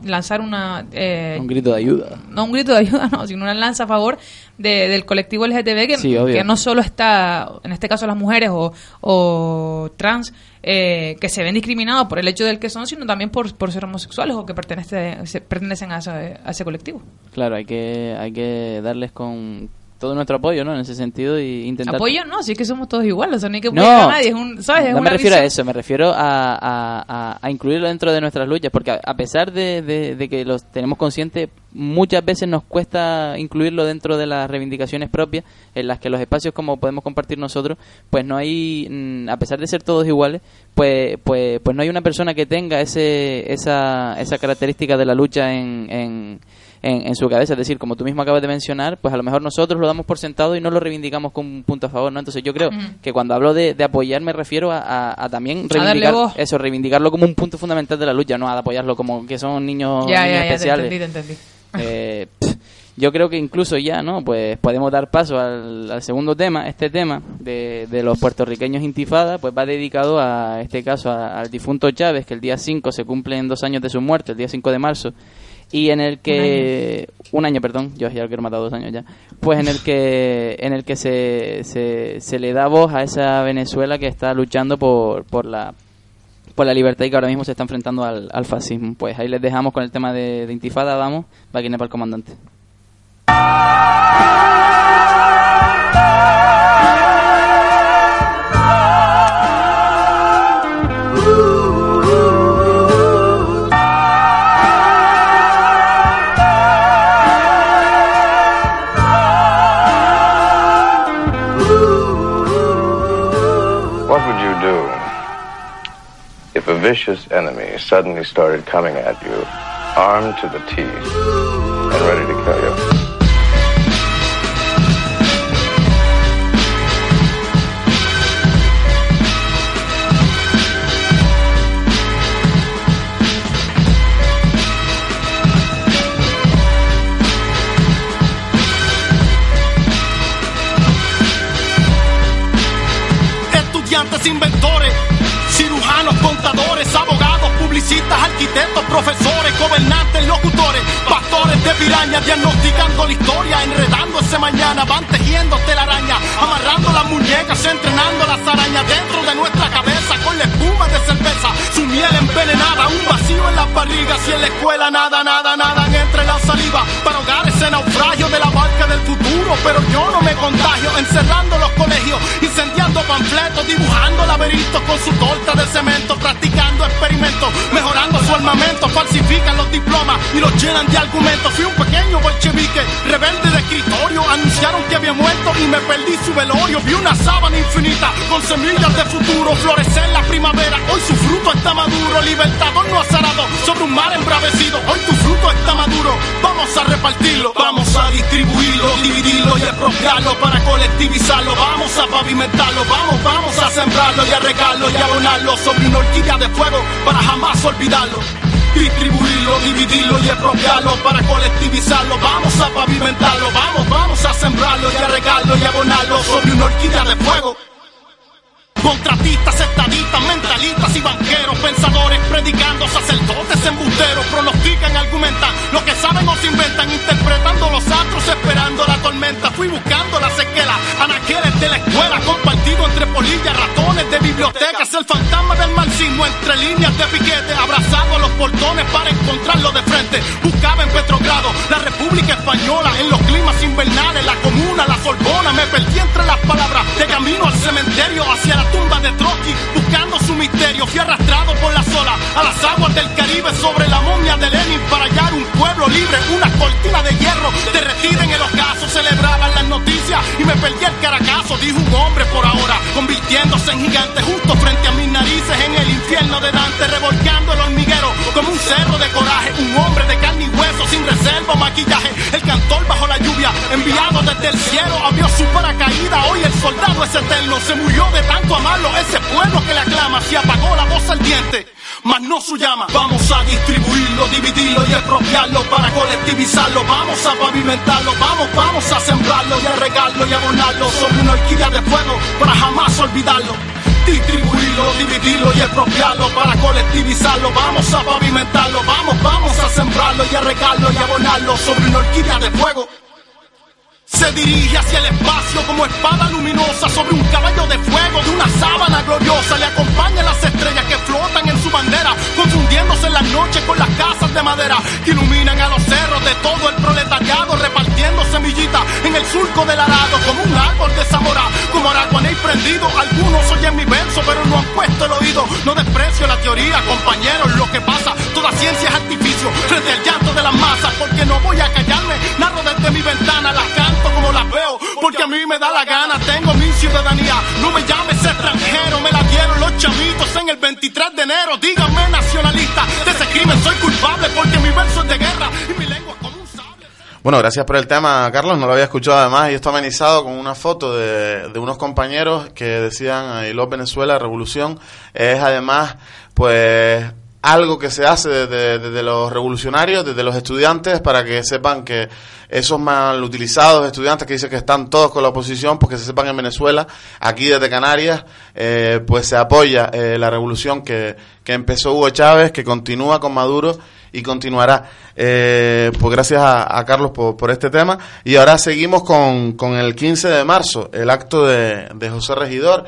lanzar una eh, Un grito de ayuda. no un grito de ayuda, no, sino una lanza a favor de- del colectivo LGTB que, Sí, que no solo está, en este caso las mujeres o, o trans, eh, que se ven discriminados por el hecho del que son, sino también por, por ser homosexuales o que pertenece, se- pertenecen a ese, a ese colectivo. Claro, hay que, hay que darles con todo nuestro apoyo, ¿no? En ese sentido y intentar... Apoyo no, sí es que somos todos iguales, o sea, no hay que No, apoyar a nadie, es un, ¿sabes? Es no me refiero a eso, me refiero a, a, a- a incluirlo dentro de nuestras luchas, porque a, a pesar de, de- de que los tenemos conscientes, muchas veces nos cuesta incluirlo dentro de las reivindicaciones propias, en las que los espacios como podemos compartir nosotros, pues no hay, mm, a pesar de ser todos iguales, pues, pues, pues no hay una persona que tenga ese, esa, esa característica de la lucha en, en, en, en su cabeza. Es decir, como tú mismo acabas de mencionar, pues a lo mejor nosotros lo damos por sentado y no lo reivindicamos como un punto a favor, ¿no? Entonces yo creo que cuando hablo de, de apoyar me refiero a, a- a también reivindicar eso, reivindicarlo como un punto fundamental de la lucha, no a apoyarlo como que son niños, Ya, niños ya, ya, te especiales. entendí, te entendí. Eh, pff, yo creo que incluso ya, ¿no? Pues podemos dar paso al, al segundo tema. Este tema de, de, los puertorriqueños intifada, pues va dedicado a este caso a, al difunto Chávez, que el día 5 se cumplen dos años de su muerte, el día 5 de marzo y en el que un año, perdón yo ya lo quiero matar dos años ya. Pues en el que en el que se, se, se, le da voz a esa Venezuela que está luchando por, por la por la libertad y que ahora mismo se está enfrentando al, al fascismo. Pues ahí les dejamos con el tema de, de intifada. Vamos va para el comandante vicious enemy suddenly started coming at you, armed to the teeth and ready to kill you. Estudiantes inventores cirujanos, contadores, arquitectos, profesores, gobernantes, locutores, pastores de pirañas, diagnosticando la historia, enredando ese mañana, van tejiendo telaraña, amarrando las muñecas, entrenando las arañas dentro de nuestra cabeza con la espuma de cerveza, su miel envenenada, un vacío en las barrigas y en la escuela nada, nada, nada entre la saliva para ahogar ese naufragio de la barca del futuro, pero yo no me contagio, encerrando los colegios, incendiando panfletos, dibujando laberintos con su torta de cemento, practicando experimentos, mejorando su armamento, falsifican los diplomas y los llenan de argumentos. Fui un pequeño bolchevique, rebelde de escritorio, anunciaron que había muerto y me perdí su velorio. Vi una sábana infinita con semillas de futuro, florecer la primavera. Hoy su fruto está maduro, libertador no azarado sobre un mar embravecido. Hoy tu fruto está maduro, vamos a repartirlo, vamos a distribuirlo, dividirlo y apropiarlo para colectivizarlo. Vamos a pavimentarlo, vamos, vamos a sembrarlo y a regarlo y abonarlo sobre una horquilla de fuego para jamás olvidarlo. Distribuirlo, dividirlo y expropiarlo para colectivizarlo. Vamos a pavimentarlo, vamos, vamos a sembrarlo y a regarlo y abonarlo sobre una horquilla de fuego. Contratistas, estadistas, mentalistas y banqueros, pensadores, predicando, sacerdotes, embusteros, pronostican, argumentan lo que saben o se inventan, interpretando los astros, esperando la tormenta. Fui buscando la sequela, anaqueles de la escuela, compartido entre polillas, ratones de bibliotecas, el fantasma del marxismo entre líneas de piquete, abrazado a los portones para encontrarlo de frente. Buscaba en Petrogrado la República Española, en los climas invernales, la comuna, la Sorbona, me perdí entre las palabras, de camino al cementerio, hacia la tumba de Trotsky, buscando su misterio. Fui arrastrado por las olas a las aguas del Caribe sobre la momia de Lenin para hallar un pueblo libre, una cortina de hierro derretida en el ocaso. Celebraban las noticias y me perdí el caracazo, dijo un hombre por ahora, convirtiéndose en gigante justo frente a mis narices en el infierno de Dante, revolcando el hormiguero como un cerro de coraje, un hombre de carne y hueso sin reserva maquillaje, el cantor bajo la lluvia, enviado desde el cielo, abrió su paracaída, hoy el soldado es eterno, se murió de tanto ese pueblo que le aclama, se apagó la voz al diente, mas no su llama. Vamos a distribuirlo, dividirlo y expropiarlo para colectivizarlo. Vamos a pavimentarlo, vamos, vamos a sembrarlo y a regarlo y abonarlo sobre una horquilla de fuego para jamás olvidarlo. Distribuirlo, dividirlo y expropiarlo para colectivizarlo. Vamos a pavimentarlo, vamos, vamos a sembrarlo y a regarlo y abonarlo sobre una horquilla de fuego. Se dirige hacia el espacio como espada luminosa sobre un caballo de fuego de una sábana gloriosa. Le acompañan las estrellas que flotan en su bandera, confundiéndose en las noches con las casas de madera que iluminan a los cerros de todo el proletariado, repartiendo semillitas en el surco del arado como un árbol de Zamora, como araguaney prendido. Algunos oyen mi verso, pero no han puesto el oído. No desprecio la teoría, compañeros, lo que pasa, toda ciencia es artificio frente al llanto de las masas, porque no voy a callarme, narro desde mi ventana las canto como las veo, porque a mí me da la gana, tengo mi ciudadanía, no me llames extranjero, me la dieron los chamitos en el 23 de enero, díganme nacionalista, de ese crimen soy culpable porque mi verso es de guerra y mi lengua es como un sable. Bueno, gracias por el tema, Carlos. No lo había escuchado además y esto amenizado con una foto de, de unos compañeros que decían I love Venezuela, revolución. Es además, pues, algo que se hace desde, desde los revolucionarios, desde los estudiantes, para que sepan que esos mal utilizados estudiantes que dicen que están todos con la oposición, pues que se sepan en Venezuela, aquí desde Canarias, eh, pues se apoya eh, la revolución que, que empezó Hugo Chávez, que continúa con Maduro y continuará. Eh, pues gracias a, a Carlos por, por, este tema. Y ahora seguimos con, con el 15 de marzo, el acto de, de José Regidor.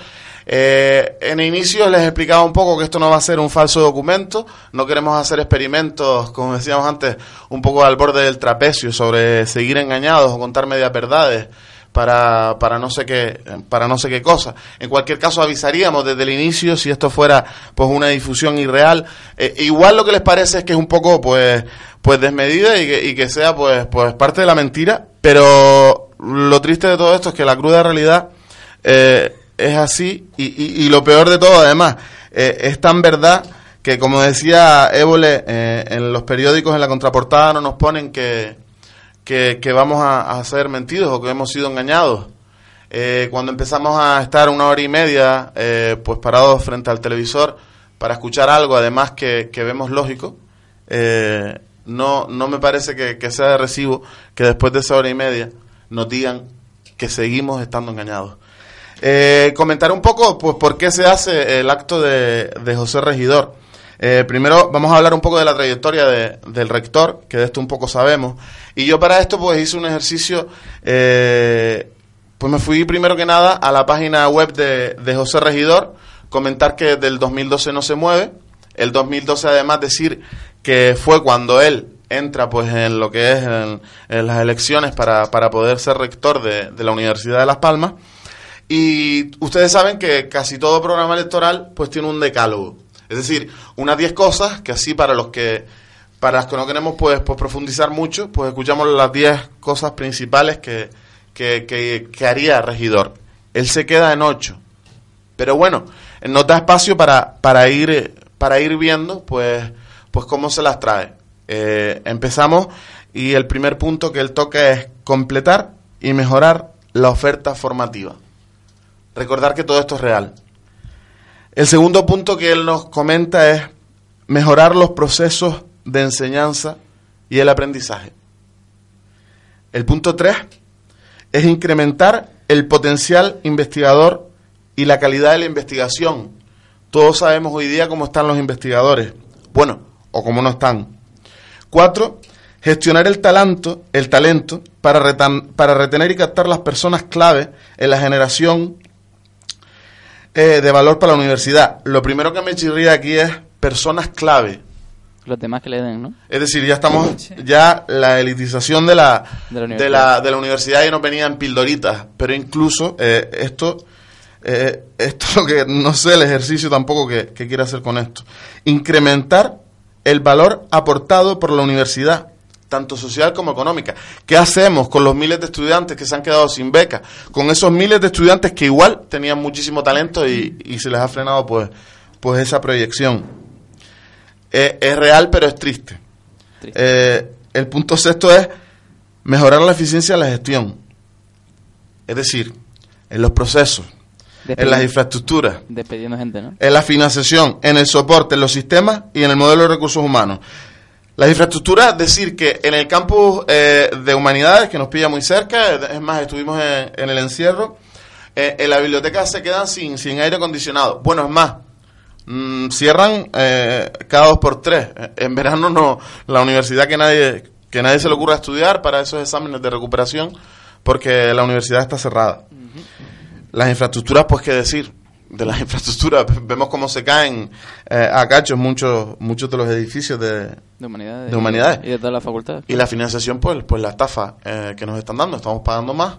Eh, en inicio les explicaba un poco que esto no va a ser un falso documento, no queremos hacer experimentos, como decíamos antes, un poco al borde del trapecio sobre seguir engañados o contar medias verdades para, para no sé qué para no sé qué cosa. En cualquier caso avisaríamos desde el inicio si esto fuera pues una difusión irreal. Eh, igual lo que les parece es que es un poco pues pues desmedida y que, y que sea pues pues parte de la mentira, pero lo triste de todo esto es que la cruda realidad eh, es así y, y, lo peor de todo además eh, es tan verdad que como decía Évole eh, en los periódicos en la contraportada no nos ponen que, que, vamos a, a, ser mentidos o que hemos sido engañados. Eh, cuando empezamos a estar una hora y media eh, pues parados frente al televisor para escuchar algo además que, que vemos lógico no, no me parece que, que sea de recibo que después de esa hora y media nos digan que seguimos estando engañados eh, comentar un poco, pues, por qué se hace el acto de, de José Regidor. Eh, primero vamos a hablar un poco de la trayectoria de, del rector, que de esto un poco sabemos. Y yo para esto, pues, hice un ejercicio, eh, pues me fui primero que nada a la página web de, de José Regidor, comentar que desde el 2012 no se mueve. El 2012 además decir que fue cuando él entra pues en lo que es en, en las elecciones para, para poder ser rector de, de la Universidad de Las Palmas. Y ustedes saben que casi todo programa electoral pues tiene un decálogo. Es decir, unas 10 cosas que así para los que para los que no queremos pues, pues profundizar mucho, pues escuchamos las 10 cosas principales que, que, que, haría regidor. Él se queda en 8. Pero bueno, nos da espacio para, para, ir, para ir viendo pues, pues cómo se las trae. Eh, empezamos y el primer punto que él toca es completar y mejorar la oferta formativa recordar que todo esto es real. El segundo punto que él nos comenta es mejorar los procesos de enseñanza y el aprendizaje. El punto tres es incrementar el potencial investigador y la calidad de la investigación. Todos sabemos hoy día cómo están los investigadores. Bueno, o cómo no están. Cuatro, gestionar el talento, el talento para, retan, para retener y captar las personas clave en la generación eh, de valor para la universidad. Lo primero que me chirría aquí es personas clave. Los demás que le den, ¿no? Es decir, ya estamos, ya la elitización de la, de la, universidad. De la, de la universidad ya no venía en pildoritas, pero incluso eh, esto, eh, esto es lo que, no sé el ejercicio tampoco que, que quiere hacer con esto. Incrementar el valor aportado por la universidad tanto social como económica. ¿Qué hacemos con los miles de estudiantes que se han quedado sin beca? Con esos miles de estudiantes que igual tenían muchísimo talento y, y se les ha frenado pues, pues esa proyección. Eh, es real, pero es triste. triste. Eh, el punto sexto es mejorar la eficiencia de la gestión. Es decir, en los procesos, en las infraestructuras, gente, ¿no? en la financiación, en el soporte, en los sistemas y en el modelo de recursos humanos. Las infraestructuras, decir que en el campus eh, de humanidades, que nos pilla muy cerca, es más, estuvimos en, en el encierro, eh, en la biblioteca se quedan sin, sin aire acondicionado. Bueno, es más, mmm, cierran eh, cada dos por tres. En verano no, la universidad que nadie, que nadie se le ocurra estudiar para esos exámenes de recuperación, porque la universidad está cerrada. Las infraestructuras, pues qué decir, de las infraestructuras. Vemos cómo se caen eh, a cachos muchos muchos de los edificios de, de humanidades, de humanidades. Y, de todas las facultades. Y la financiación, pues, pues la estafa eh, que nos están dando. Estamos pagando más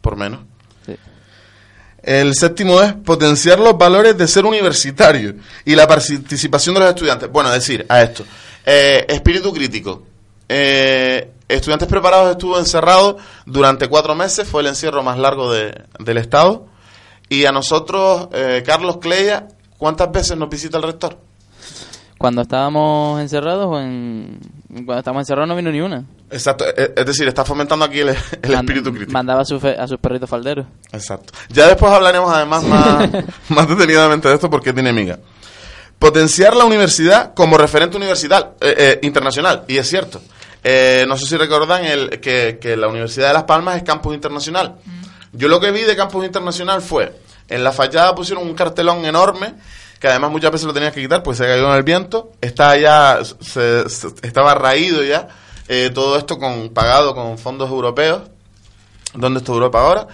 por menos. Sí. El séptimo es potenciar los valores de ser universitario y la participación de los estudiantes. Bueno, decir a esto, eh, espíritu crítico. Eh, estudiantes preparados estuvo encerrado durante cuatro meses, fue el encierro más largo de, del Estado. Y a nosotros, eh, Carlos Cleia, ¿cuántas veces nos visita el rector? Cuando estábamos encerrados o en... Cuando estábamos encerrados no vino ni una. Exacto, es decir, está fomentando aquí el, el Mand espíritu crítico. Mandaba a, su fe, a sus perritos falderos. Exacto. Ya después hablaremos además más, más detenidamente de esto porque tiene miga. potenciar la universidad como referente universidad, eh, eh, internacional. Y es cierto. Eh, no sé si recuerdan el, que, que la Universidad de Las Palmas es campus internacional. Yo lo que vi de campus internacional fue, en la fachada pusieron un cartelón enorme, que además muchas veces lo tenías que quitar, pues se cayó en el viento, está ya, se- se- estaba raído ya, eh, todo esto con pagado con fondos europeos. ¿Dónde está Europa ahora?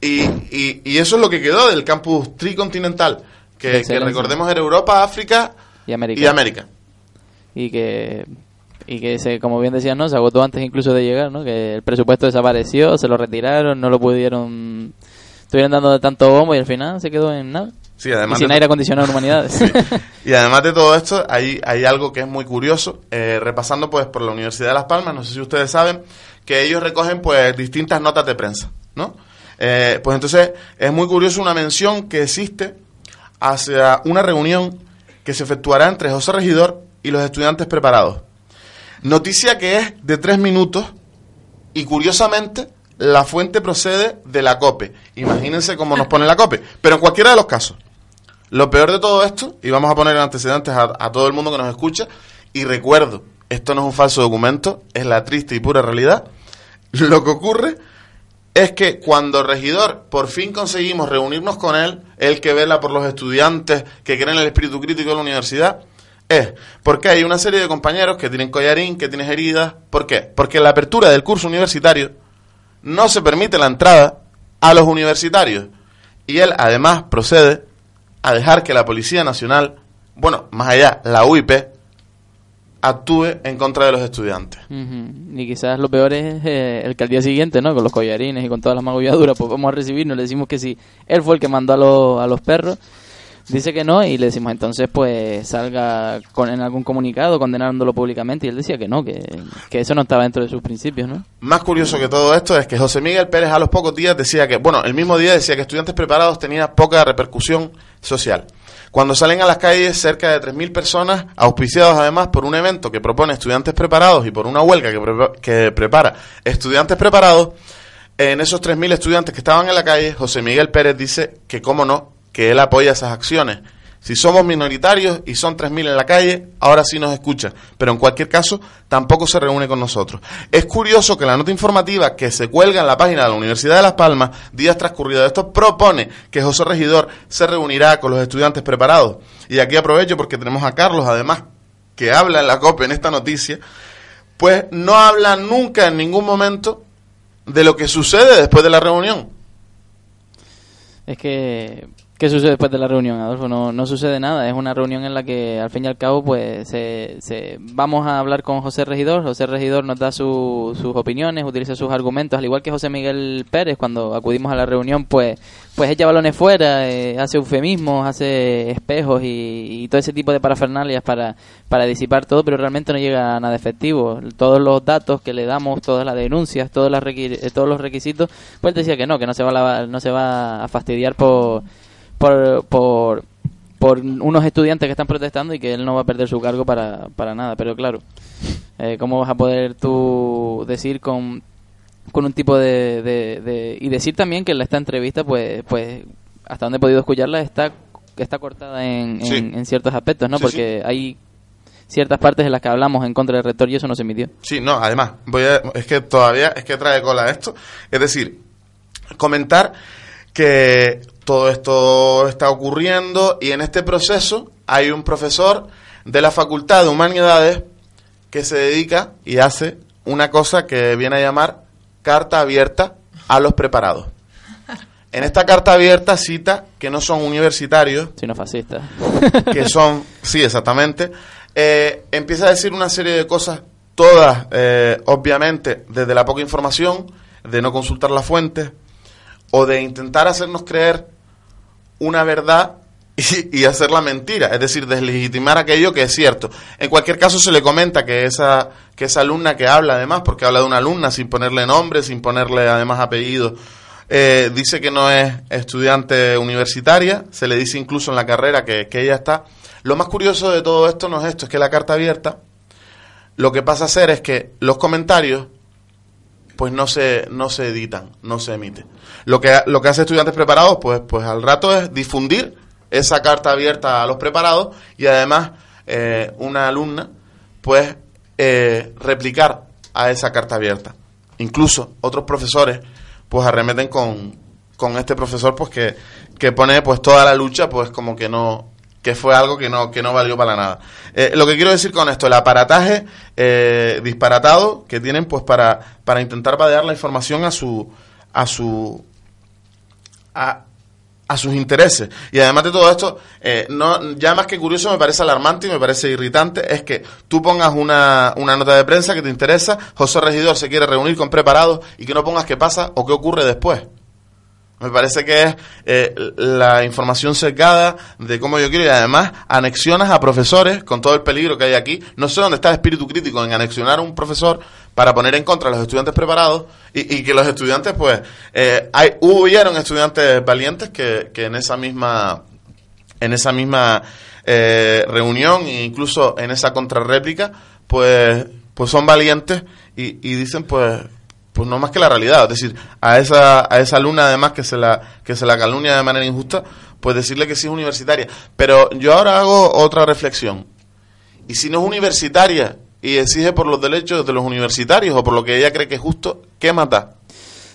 Y, y, y eso es lo que quedó del campus tricontinental, que, que recordemos era Europa, África Y América. y América. y que y que se, como bien decían no se agotó antes incluso de llegar no que el presupuesto desapareció se lo retiraron no lo pudieron estuvieron dando de tanto bombo y al final se quedó en nada Sí, además y sin aire acondicionado humanidades Y además de todo esto, hay, hay algo que es muy curioso. eh, repasando pues por la Universidad de Las Palmas, no sé si ustedes saben, que ellos recogen pues distintas notas de prensa, ¿no? Eh, pues entonces es muy curioso una mención que existe hacia una reunión que se efectuará entre José Regidor y los estudiantes preparados. Noticia que es de tres minutos y curiosamente la fuente procede de la COPE. Imagínense cómo nos pone la COPE. Pero en cualquiera de los casos, lo peor de todo esto, y vamos a poner en antecedentes a, todo el mundo que nos escucha, y recuerdo, esto no es un falso documento, es la triste y pura realidad, lo que ocurre es que cuando regidor por fin conseguimos reunirnos con él, el que vela por los estudiantes que creen en el espíritu crítico de la universidad, es porque hay una serie de compañeros que tienen collarín, que tienen heridas. ¿Por qué? Porque la apertura del curso universitario no se permite la entrada a los universitarios. Y él además procede a dejar que la Policía Nacional, bueno, más allá, la UIP, actúe en contra de los estudiantes. Ujú. y quizás lo peor es eh, el que al día siguiente no con los collarines y con todas las magulladuras pues vamos a recibirnos le decimos que si él fue el que mandó a, los a los perros dice que no y le decimos entonces pues salga con, en algún comunicado condenándolo públicamente y él decía que no que, que eso no estaba dentro de sus principios no Más curioso que todo esto es que José Miguel Pérez a los pocos días decía que, bueno, el mismo día decía que estudiantes preparados tenía poca repercusión social. Cuando salen a las calles cerca de 3.000 personas, auspiciados además por un evento que propone estudiantes preparados y por una huelga que, prepa- que prepara estudiantes preparados, en esos 3.000 estudiantes que estaban en la calle, José Miguel Pérez dice que, cómo no, que él apoya esas acciones. Si somos minoritarios y son 3.000 en la calle, ahora sí nos escucha, pero en cualquier caso tampoco se reúne con nosotros. Es curioso que la nota informativa que se cuelga en la página de la Universidad de Las Palmas, días transcurridos de esto, propone que José Regidor se reunirá con los estudiantes preparados. Y aquí aprovecho porque tenemos a Carlos, además, que habla en la COPE en esta noticia, pues no habla nunca en ningún momento de lo que sucede después de la reunión. Es que, ¿qué sucede después de la reunión, Adolfo? No, no sucede nada. Es una reunión en la que, al fin y al cabo, pues se, se- vamos a hablar con José Regidor. José Regidor nos da su- sus opiniones, utiliza sus argumentos, al igual que José Miguel Pérez, cuando acudimos a la reunión, pues, pues echa balones fuera, eh, hace eufemismos, hace espejos y, y todo ese tipo de parafernalias para, para disipar todo, pero realmente no llega a nada efectivo. Todos los datos que le damos, todas las denuncias, todos, las eh, todos los requisitos, pues decía que no, que no se va a, no se va a fastidiar por, por, por, por unos estudiantes que están protestando y que él no va a perder su cargo para, para nada. Pero claro, eh, ¿cómo vas a poder tú decir con, con un tipo de, de, de- Y decir también que en esta entrevista, pues, pues hasta donde he podido escucharla, está, está cortada en, Sí. en, en ciertos aspectos, ¿no? Sí, Porque hay ciertas partes en las que hablamos en contra del rector y eso no se emitió. Sí, no, además, voy a, es que todavía es que trae cola esto. Es decir, comentar que todo esto está ocurriendo y en este proceso hay un profesor de la Facultad de Humanidades que se dedica y hace una cosa que viene a llamar carta abierta a los preparados. En esta carta abierta cita que no son universitarios, Sino fascista. que son, sí, exactamente, eh, empieza a decir una serie de cosas, todas, eh, obviamente, desde la poca información, de no consultar las fuentes, o de intentar hacernos creer una verdad y, y hacerla mentira, es decir, deslegitimar aquello que es cierto. En cualquier caso se le comenta que esa, que esa alumna que habla además, porque habla de una alumna sin ponerle nombre, sin ponerle además apellido, eh, dice que no es estudiante universitaria, se le dice incluso en la carrera que, que ella está. Lo más curioso de todo esto no es esto, es que la carta abierta, lo que pasa a ser es que los comentarios pues no se, no se editan, no se emiten. Lo que, lo que hace estudiantes preparados, pues, pues al rato es difundir esa carta abierta a los preparados y además eh, una alumna pues eh, replicar a esa carta abierta. Incluso otros profesores pues arremeten con, con este profesor pues que, que pone pues toda la lucha pues como que no que fue algo que no que no valió para nada. Eh, lo que quiero decir con esto, el aparataje eh, disparatado que tienen pues para, para intentar vadear la información a su a su a, a sus intereses. Y además de todo esto, eh, no, ya más que curioso me parece alarmante y me parece irritante es que tú pongas una, una nota de prensa que te interesa, José Regidor se quiere reunir con preparados y que no pongas qué pasa o qué ocurre después. Me parece que es eh, la información cercada de cómo yo quiero y además anexionas a profesores con todo el peligro que hay aquí. No sé dónde está el espíritu crítico en anexionar a un profesor para poner en contra a los estudiantes preparados y, y que los estudiantes, pues, eh, hay, hubieron estudiantes valientes que, que en esa misma, en esa misma eh, reunión e incluso en esa contrarréplica, pues, pues son valientes y, y dicen, pues, pues no más que la realidad, es decir, a esa a esa alumna además que se la que se la calumnia de manera injusta, pues decirle que sí es universitaria. Pero yo ahora hago otra reflexión. Y si no es universitaria y exige por los derechos de los universitarios o por lo que ella cree que es justo, ¿qué mata?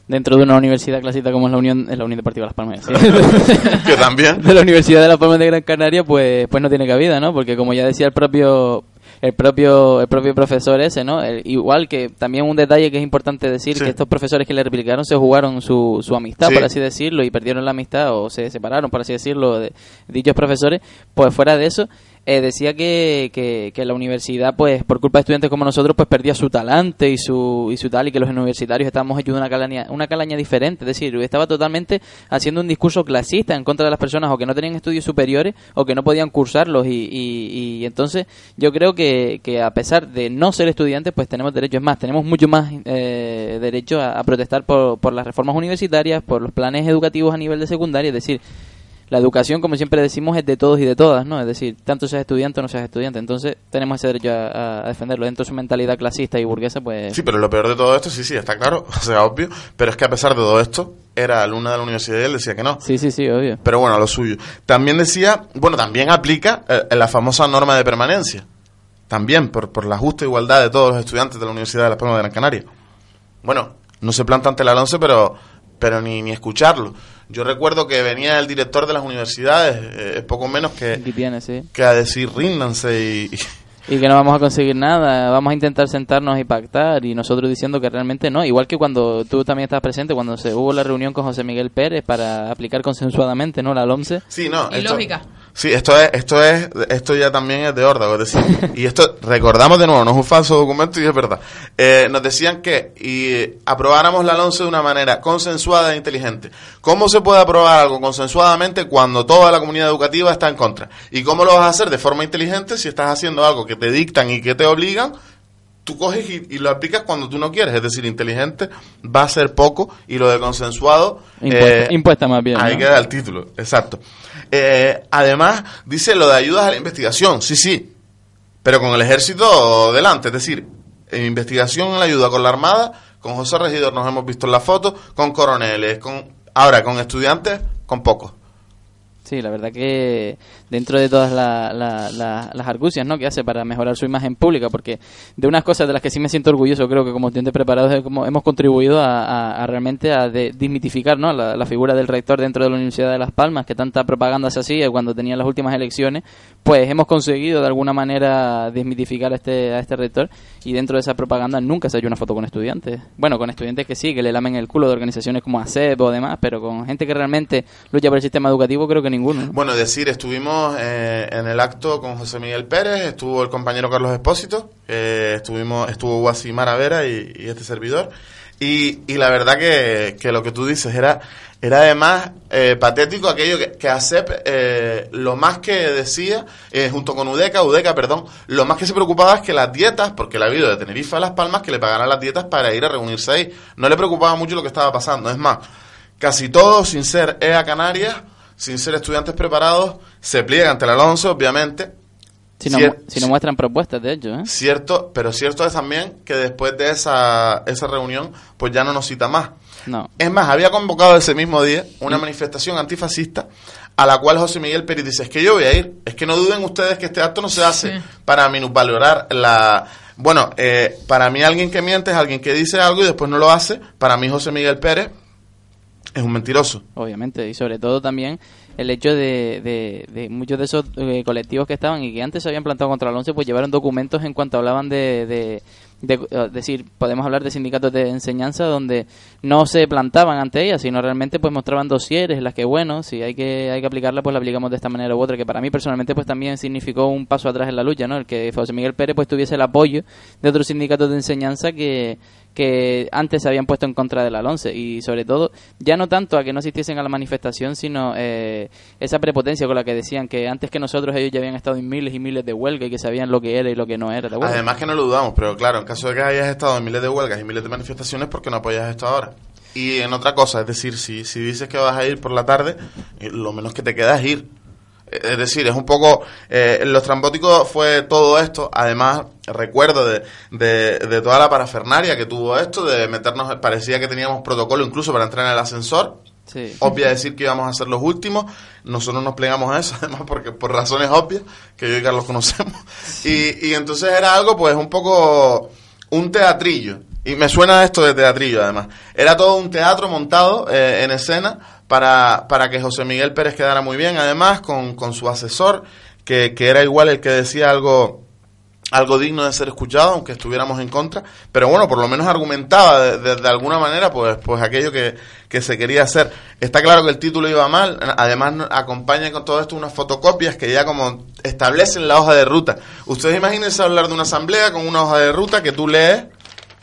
Dentro de una universidad clásica como es la Unión, es la Unión Deportiva Las Palmas. ¿sí? que también. De la Universidad de Las Palmas de Gran Canaria, pues, pues no tiene cabida, ¿no? Porque como ya decía el propio el propio el propio profesor ese, ¿no? El- igual que también un detalle que es importante decir Sí. que estos profesores que le replicaron se jugaron su, su amistad, Sí. por así decirlo, y perdieron la amistad o se separaron, por así decirlo, de dichos profesores. Pues fuera de eso, eh, decía que, que, que la universidad, pues por culpa de estudiantes como nosotros, pues perdía su talante y su, y su tal, y que los universitarios estábamos hechos de una calaña, una calaña diferente. Es decir, estaba totalmente haciendo un discurso clasista en contra de las personas o que no tenían estudios superiores o que no podían cursarlos. Y, y, entonces yo creo que, que a pesar de no ser estudiantes, pues tenemos derecho, es más, tenemos mucho más eh, derecho a, a protestar por, por las reformas universitarias, por los planes educativos a nivel de secundaria, es decir, la educación, como siempre decimos, es de todos y de todas, ¿no? Es decir, tanto seas estudiante o no seas estudiante. Entonces, tenemos ese derecho a, a defenderlo. Dentro de su mentalidad clasista y burguesa, pues... Sí, pero lo peor de todo esto, sí, sí, está claro, o sea, obvio, pero es que a pesar de todo esto, era alumna de la universidad y él decía que no. Sí, sí, sí, obvio. Pero bueno, lo suyo. También decía, bueno, también aplica eh, la famosa norma de permanencia. También, por, por la justa igualdad de todos los estudiantes de la Universidad de Las Palmas de Gran Canaria. Bueno, no se planta ante el Alonso, pero, pero ni, ni escucharlo. Yo recuerdo que venía el director de las universidades, eh, poco menos que, Aquí tiene, sí. que a decir ríndanse y, Y que no vamos a conseguir nada, vamos a intentar sentarnos y pactar y nosotros diciendo que realmente no, igual que cuando tú también estabas presente, cuando se hubo la reunión con José Miguel Pérez para aplicar consensuadamente ¿no? la LOMCE. Sí, no. Y lógica. Sí, esto es, esto es, esto ya también es de órdago, es decir, y esto recordamos de nuevo, no es un falso documento y es verdad. Eh, nos decían que y aprobáramos la LONCE de una manera consensuada e inteligente. ¿Cómo se puede aprobar algo consensuadamente cuando toda la comunidad educativa está en contra? ¿Y cómo lo vas a hacer de forma inteligente si estás haciendo algo que te dictan y que te obligan? Tú coges y, y lo aplicas cuando tú no quieres, es decir, inteligente va a ser poco y lo de consensuado Impuesta, eh, impuesta más bien. Ahí ¿no? queda el título, exacto. Eh, además, dice lo de ayudas a la investigación, sí, sí, pero con el ejército delante, es decir, en investigación en la ayuda con la Armada, con José Regidor nos hemos visto en la foto, con coroneles, con ahora con estudiantes, con pocos. Sí, la verdad que dentro de todas la- la- la- las argucias ¿no? que hace para mejorar su imagen pública, porque de unas cosas de las que sí me siento orgulloso, creo que como estudiantes preparados hemos contribuido a, realmente a de- ¿no? la, figura del rector dentro de la Universidad de Las Palmas, que tanta propaganda se hacía cuando tenía las últimas elecciones, pues hemos conseguido de alguna manera desmitificar a este, a este rector y dentro de esa propaganda nunca se ha hecho una foto con estudiantes. Bueno, con estudiantes que sí, que le lamen el culo de organizaciones como ACEP o demás, pero con gente que realmente lucha por el sistema educativo creo que ninguno. ¿no? Bueno, decir, estuvimos eh, en el acto con José Miguel Pérez, estuvo el compañero Carlos Espósito, eh, estuvimos, estuvo Guasimara Vera y, este servidor. Y, la verdad que, que lo que tú dices era, era además eh, patético aquello que, que ASEP eh, lo más que decía, eh, junto con UDECA, UDECA, perdón, lo más que se preocupaba es que las dietas, porque la ha habido de Tenerife a Las Palmas, que le pagaran las dietas para ir a reunirse ahí. No le preocupaba mucho lo que estaba pasando. Es más, casi todos, sin ser EA Canarias, sin ser estudiantes preparados, se pliegan ante el Alonso, obviamente. Si no, Cier- si no muestran propuestas, de hecho. ¿eh? Cierto, pero cierto es también que después de esa, esa reunión, pues ya no nos cita más. No. Es más, había convocado ese mismo día una manifestación antifascista a la cual José Miguel Pérez dice, es que yo voy a ir, es que no duden ustedes que este acto no se hace Sí. para minusvalorar la... Bueno, eh, para mí alguien que miente es alguien que dice algo y después no lo hace. Para mí José Miguel Pérez es un mentiroso. Obviamente, y sobre todo también el hecho de, de, muchos de esos eh, colectivos que estaban y que antes se habían plantado contra el 11, pues llevaron documentos en cuanto hablaban de, de, de, eh, decir, podemos hablar de sindicatos de enseñanza donde no se plantaban ante ellas, sino realmente pues mostraban dosieres en las que, bueno, si hay que, hay que aplicarla, pues la aplicamos de esta manera u otra, que para mí personalmente pues también significó un paso atrás en la lucha, ¿no? El que José Miguel Pérez pues tuviese el apoyo de otros sindicatos de enseñanza que que antes se habían puesto en contra del Alonso y sobre todo ya no tanto a que no asistiesen a la manifestación sino eh, esa prepotencia con la que decían que antes que nosotros ellos ya habían estado en miles y miles de huelga y que sabían lo que era y lo que no era la. Además que no lo dudamos, pero claro, en caso de que hayas estado en miles de huelgas y miles de manifestaciones, ¿por qué no apoyas esto ahora? Y en otra cosa, es decir, si, si dices que vas a ir por la tarde, eh, lo menos que te queda es ir. Eh, Es decir, es un poco... eh, los trambóticos fue todo esto. Además, recuerdo de, de, de toda la parafernaria que tuvo esto, de meternos... Parecía que teníamos protocolo incluso para entrar en el ascensor. Sí. Obvia decir que íbamos a ser los últimos. Nosotros nos plegamos a eso, además, porque por razones obvias, que yo y Carlos conocemos. Y, y entonces era algo, pues, un poco un teatrillo. Y me suena esto de teatrillo, además. Era todo un teatro montado eh, en escena para, para que José Miguel Pérez quedara muy bien, además, con, con su asesor, que, que era igual el que decía algo algo digno de ser escuchado, aunque estuviéramos en contra, pero bueno, por lo menos argumentaba de, de- alguna manera pues, pues aquello que, que se quería hacer. Está claro que el título iba mal, además acompaña con todo esto unas fotocopias que ya como establecen la hoja de ruta. Ustedes imagínense hablar de una asamblea con una hoja de ruta que tú lees,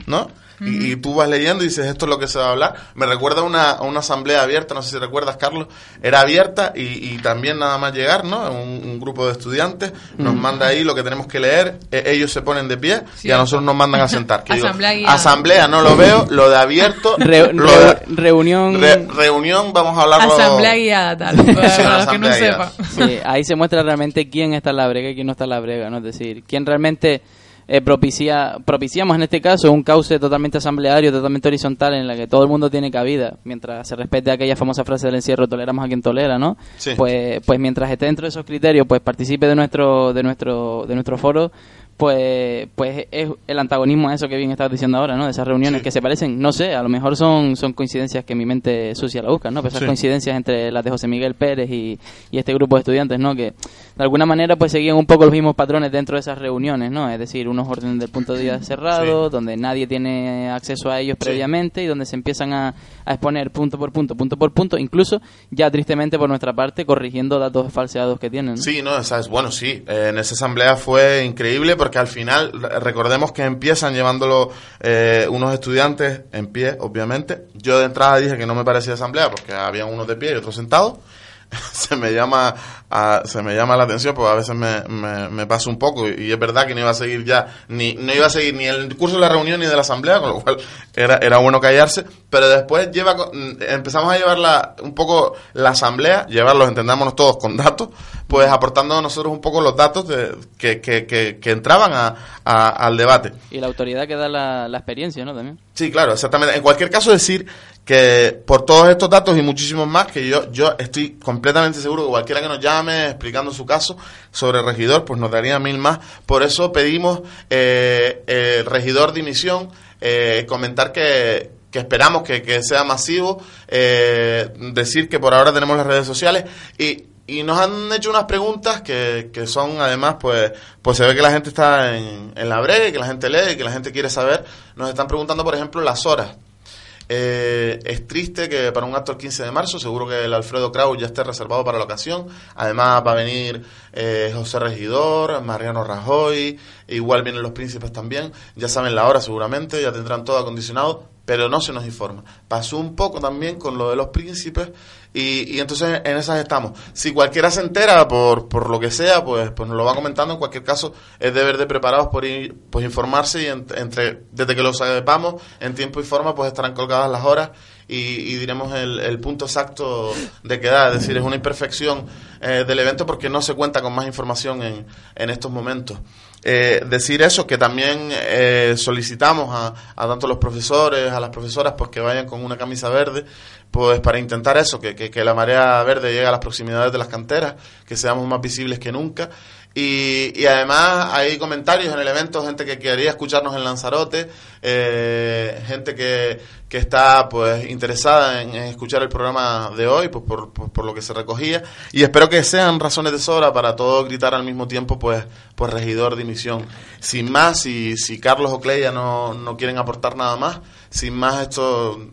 ¿no? Y, y tú vas leyendo y dices, esto es lo que se va a hablar. Me recuerda a una, a una asamblea abierta, no sé si recuerdas, Carlos. Era abierta y, y también nada más llegar, ¿no? Un, un grupo de estudiantes nos manda ahí lo que tenemos que leer. e- ellos se ponen de pie y a nosotros nos mandan a sentar. Que Asamblea guiada. asamblea, no lo veo. Lo de abierto. Re- lo re- de- reunión re- reunión, vamos a hablarlo. Asamblea guiada, tal. Para, Sí, que no sepan. Sí, ahí se muestra realmente quién está en la brega y quién no está en la brega, ¿no? Es decir, quién realmente eh, propicia, propiciamos en este caso un cauce totalmente asambleario, totalmente horizontal, en la que todo el mundo tiene cabida, mientras se respete aquella famosa frase del encierro, toleramos a quien tolera, ¿no? Sí. Pues, pues mientras esté dentro de esos criterios, pues participe de nuestro, de nuestro, de nuestro foro, pues, pues es el antagonismo a eso que bien estabas diciendo ahora, ¿no? De esas reuniones Sí. que se parecen, no sé, a lo mejor son, son coincidencias que mi mente sucia la busca, ¿no? Pero esas Sí. coincidencias entre las de José Miguel Pérez y, y este grupo de estudiantes, ¿no? Que de alguna manera pues seguían un poco los mismos patrones dentro de esas reuniones, ¿no? Es decir, unos órdenes del punto de vista cerrado, donde nadie tiene acceso a ellos previamente y donde se empiezan a, a exponer punto por punto, punto por punto, incluso ya tristemente por nuestra parte corrigiendo datos falseados que tienen. ¿no? Sí, no, esa es, bueno, sí, eh, en esa asamblea fue increíble porque al final, re- recordemos que empiezan llevándolo eh, unos estudiantes en pie, obviamente. Yo de entrada dije que no me parecía asamblea porque había unos de pie y otros sentados. se me llama a- se me llama la atención porque a veces me, me, me pasa un poco y, es verdad que no iba a seguir ya ni no iba a seguir ni el curso de la reunión ni de la asamblea con lo cual era, era bueno callarse pero después lleva mm, empezamos a llevar la, un poco la asamblea llevarlos entendámonos todos con datos pues aportando nosotros un poco los datos de- que, que, que, que entraban a, a- al debate Y la autoridad que da la, la experiencia, ¿no? También. Sí, claro, exactamente. En cualquier caso, decir que por todos estos datos y muchísimos más, que yo, yo estoy completamente seguro que cualquiera que nos llame explicando su caso sobre regidor, pues nos daría mil más. Por eso pedimos eh, el regidor dimisión, eh, comentar que, que esperamos que, que sea masivo, eh, decir que por ahora tenemos las redes sociales y y nos han hecho unas preguntas que, que son además pues pues se ve que la gente está en, en la breve, que la gente lee, que la gente quiere saber. Nos están preguntando, por ejemplo, las horas. Eh, es triste que para un acto el 15 de marzo, seguro que el Alfredo Kraus ya esté reservado para la ocasión. Además va a venir eh, José Regidor, Mariano Rajoy, igual vienen los príncipes también. Ya saben la hora seguramente, ya tendrán todo acondicionado, pero no se nos informa. Pasó un poco también con lo de los príncipes y, y entonces en esas estamos. Si cualquiera se entera por, por lo que sea, pues, pues nos lo va comentando. En cualquier caso, es deber de preparados por ir, pues informarse y ent- entre, desde que lo sepamos, en tiempo y forma, pues estarán colgadas las horas y, y diremos el, el punto exacto de qué da. Es decir, es una imperfección eh, del evento porque no se cuenta con más información en, en estos momentos. Eh, decir eso, que también eh, solicitamos a, a tanto los profesores, a las profesoras, pues que vayan con una camisa verde, pues para intentar eso, que, que, que la marea verde llegue a las proximidades de las canteras, que seamos más visibles que nunca. Y, y además hay comentarios en el evento, gente que quería escucharnos en Lanzarote, eh, gente que, que está pues interesada en, escuchar el programa de hoy, pues por, por, por lo que se recogía. Y espero que sean razones de sobra para todos gritar al mismo tiempo, pues, pues regidor de misión. Sin más, si, si Carlos o Cleia no, no quieren aportar nada más, sin más esto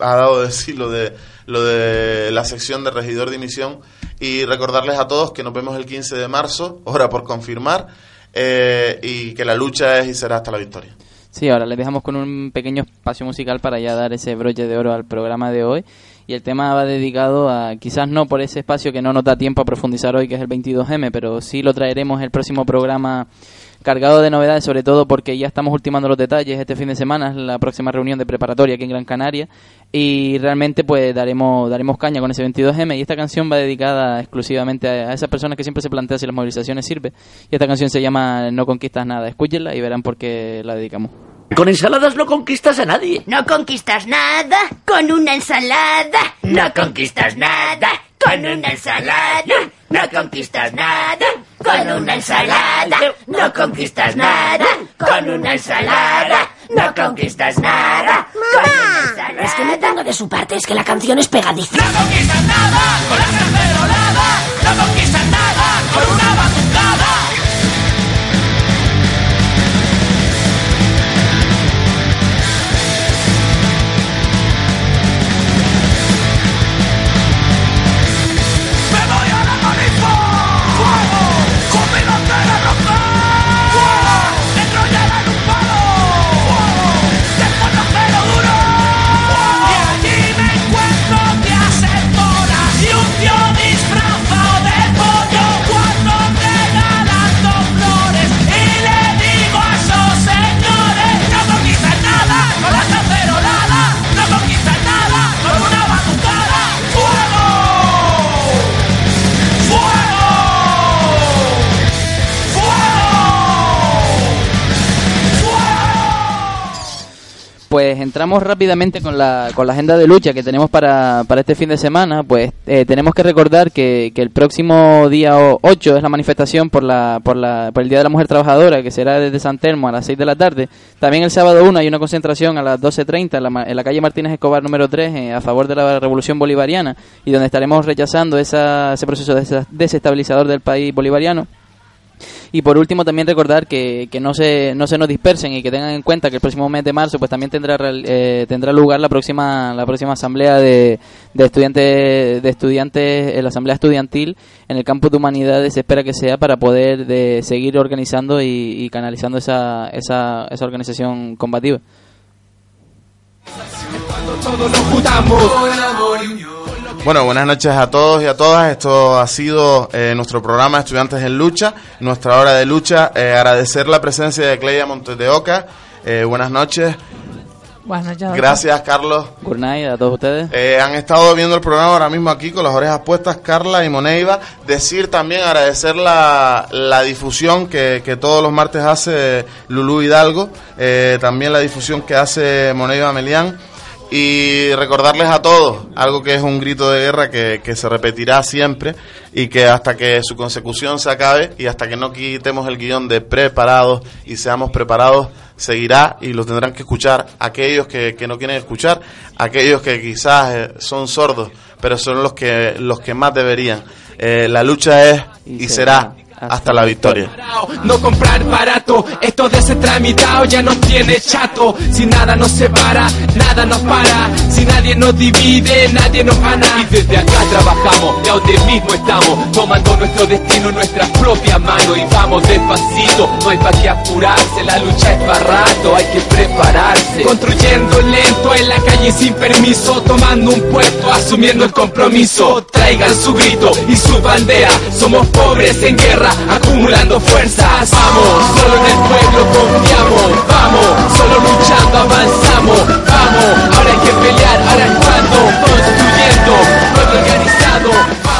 ha dado de decir lo de, lo de la sección de regidor de misión y recordarles a todos que nos vemos el 15 de marzo, hora por confirmar, eh, y que la lucha es y será hasta la victoria. Sí, ahora les dejamos con un pequeño espacio musical para ya dar ese broche de oro al programa de hoy. Y el tema va dedicado a, quizás no por ese espacio que no nos da tiempo a profundizar hoy, que es el 22M, pero sí lo traeremos el próximo programa cargado de novedades, sobre todo porque ya estamos ultimando los detalles. Este fin de semana es la próxima reunión de preparatoria aquí en Gran Canaria y realmente pues daremos daremos caña con ese 22M y esta canción va dedicada exclusivamente a, a esas personas que siempre se plantean si las movilizaciones sirven. Y esta canción se llama No conquistas nada. Escúchenla y verán por qué la dedicamos. Con ensaladas no conquistas a nadie. No conquistas nada con una ensalada. No conquistas nada con una ensalada. No conquistas nada con una ensalada. No conquistas nada con una ensalada. No conquistas nada con una ensalada. Es que me tengo de su parte, es que la canción es pegadiza. No conquistas nada con la cacerolada. No conquistas nada con una batucada. Pues entramos rápidamente con la, con la agenda de lucha que tenemos para, para este fin de semana. Pues eh, tenemos que recordar que, que el próximo día o- 8 es la manifestación por, la, por, la, por el Día de la Mujer Trabajadora, que será desde San Telmo a las 6 de la tarde. También el sábado 1 hay una concentración a las 12.30 en la, en la calle Martínez Escobar número 3 eh, a favor de la revolución bolivariana y donde estaremos rechazando esa, ese proceso des- desestabilizador del país bolivariano. Y por último también recordar que, que no se no se nos dispersen y que tengan en cuenta que el próximo mes de marzo pues también tendrá eh, tendrá lugar la próxima la próxima asamblea de, de estudiantes de estudiantes eh, la asamblea estudiantil en el campus de humanidades se espera que sea para poder de seguir organizando y, canalizando esa, esa esa organización combativa. Todos nos juntamos amor y unión. Bueno, buenas noches a todos y a todas. Esto ha sido eh, nuestro programa Estudiantes en Lucha, nuestra hora de lucha. Eh, agradecer la presencia de Cleia Montes de Oca. Eh, buenas noches. Buenas noches. Gracias, Carlos. Good night a todos ustedes. Eh, han estado viendo el programa ahora mismo aquí con las orejas puestas Carla y Moneiva. Decir también, agradecer la, la difusión que, que todos los martes hace Lulú Hidalgo, eh, también la difusión que hace Moneiva Melián. Y recordarles a todos algo que es un grito de guerra que, que se repetirá siempre y que hasta que su consecución se acabe y hasta que no quitemos el guion de preparados y seamos preparados, seguirá y lo tendrán que escuchar aquellos que, que no quieren escuchar, aquellos que quizás eh, son sordos, pero son los que, los que más deberían. Eh, la lucha es y, será hasta la victoria. No comprar barato, esto de ese tramitado ya nos tiene chato. Si nada nos separa, nada nos para. Si nadie nos divide, nadie nos gana. Y desde acá trabajamos, de donde mismo estamos, tomando nuestro destino en nuestras propias manos. Y vamos despacito, no hay para qué apurarse. La lucha es para rato, hay que prepararse. Construyendo lento en la calle sin permiso, tomando un puesto, asumiendo el compromiso. Traigan su grito y su bandera. Somos pobres en guerra, acumulando fuerzas. Vamos, solo en el pueblo confiamos. Vamos, solo luchando avanzamos. Vamos, ahora hay que pelear, ahora es cuando. Construyendo, pueblo organizado.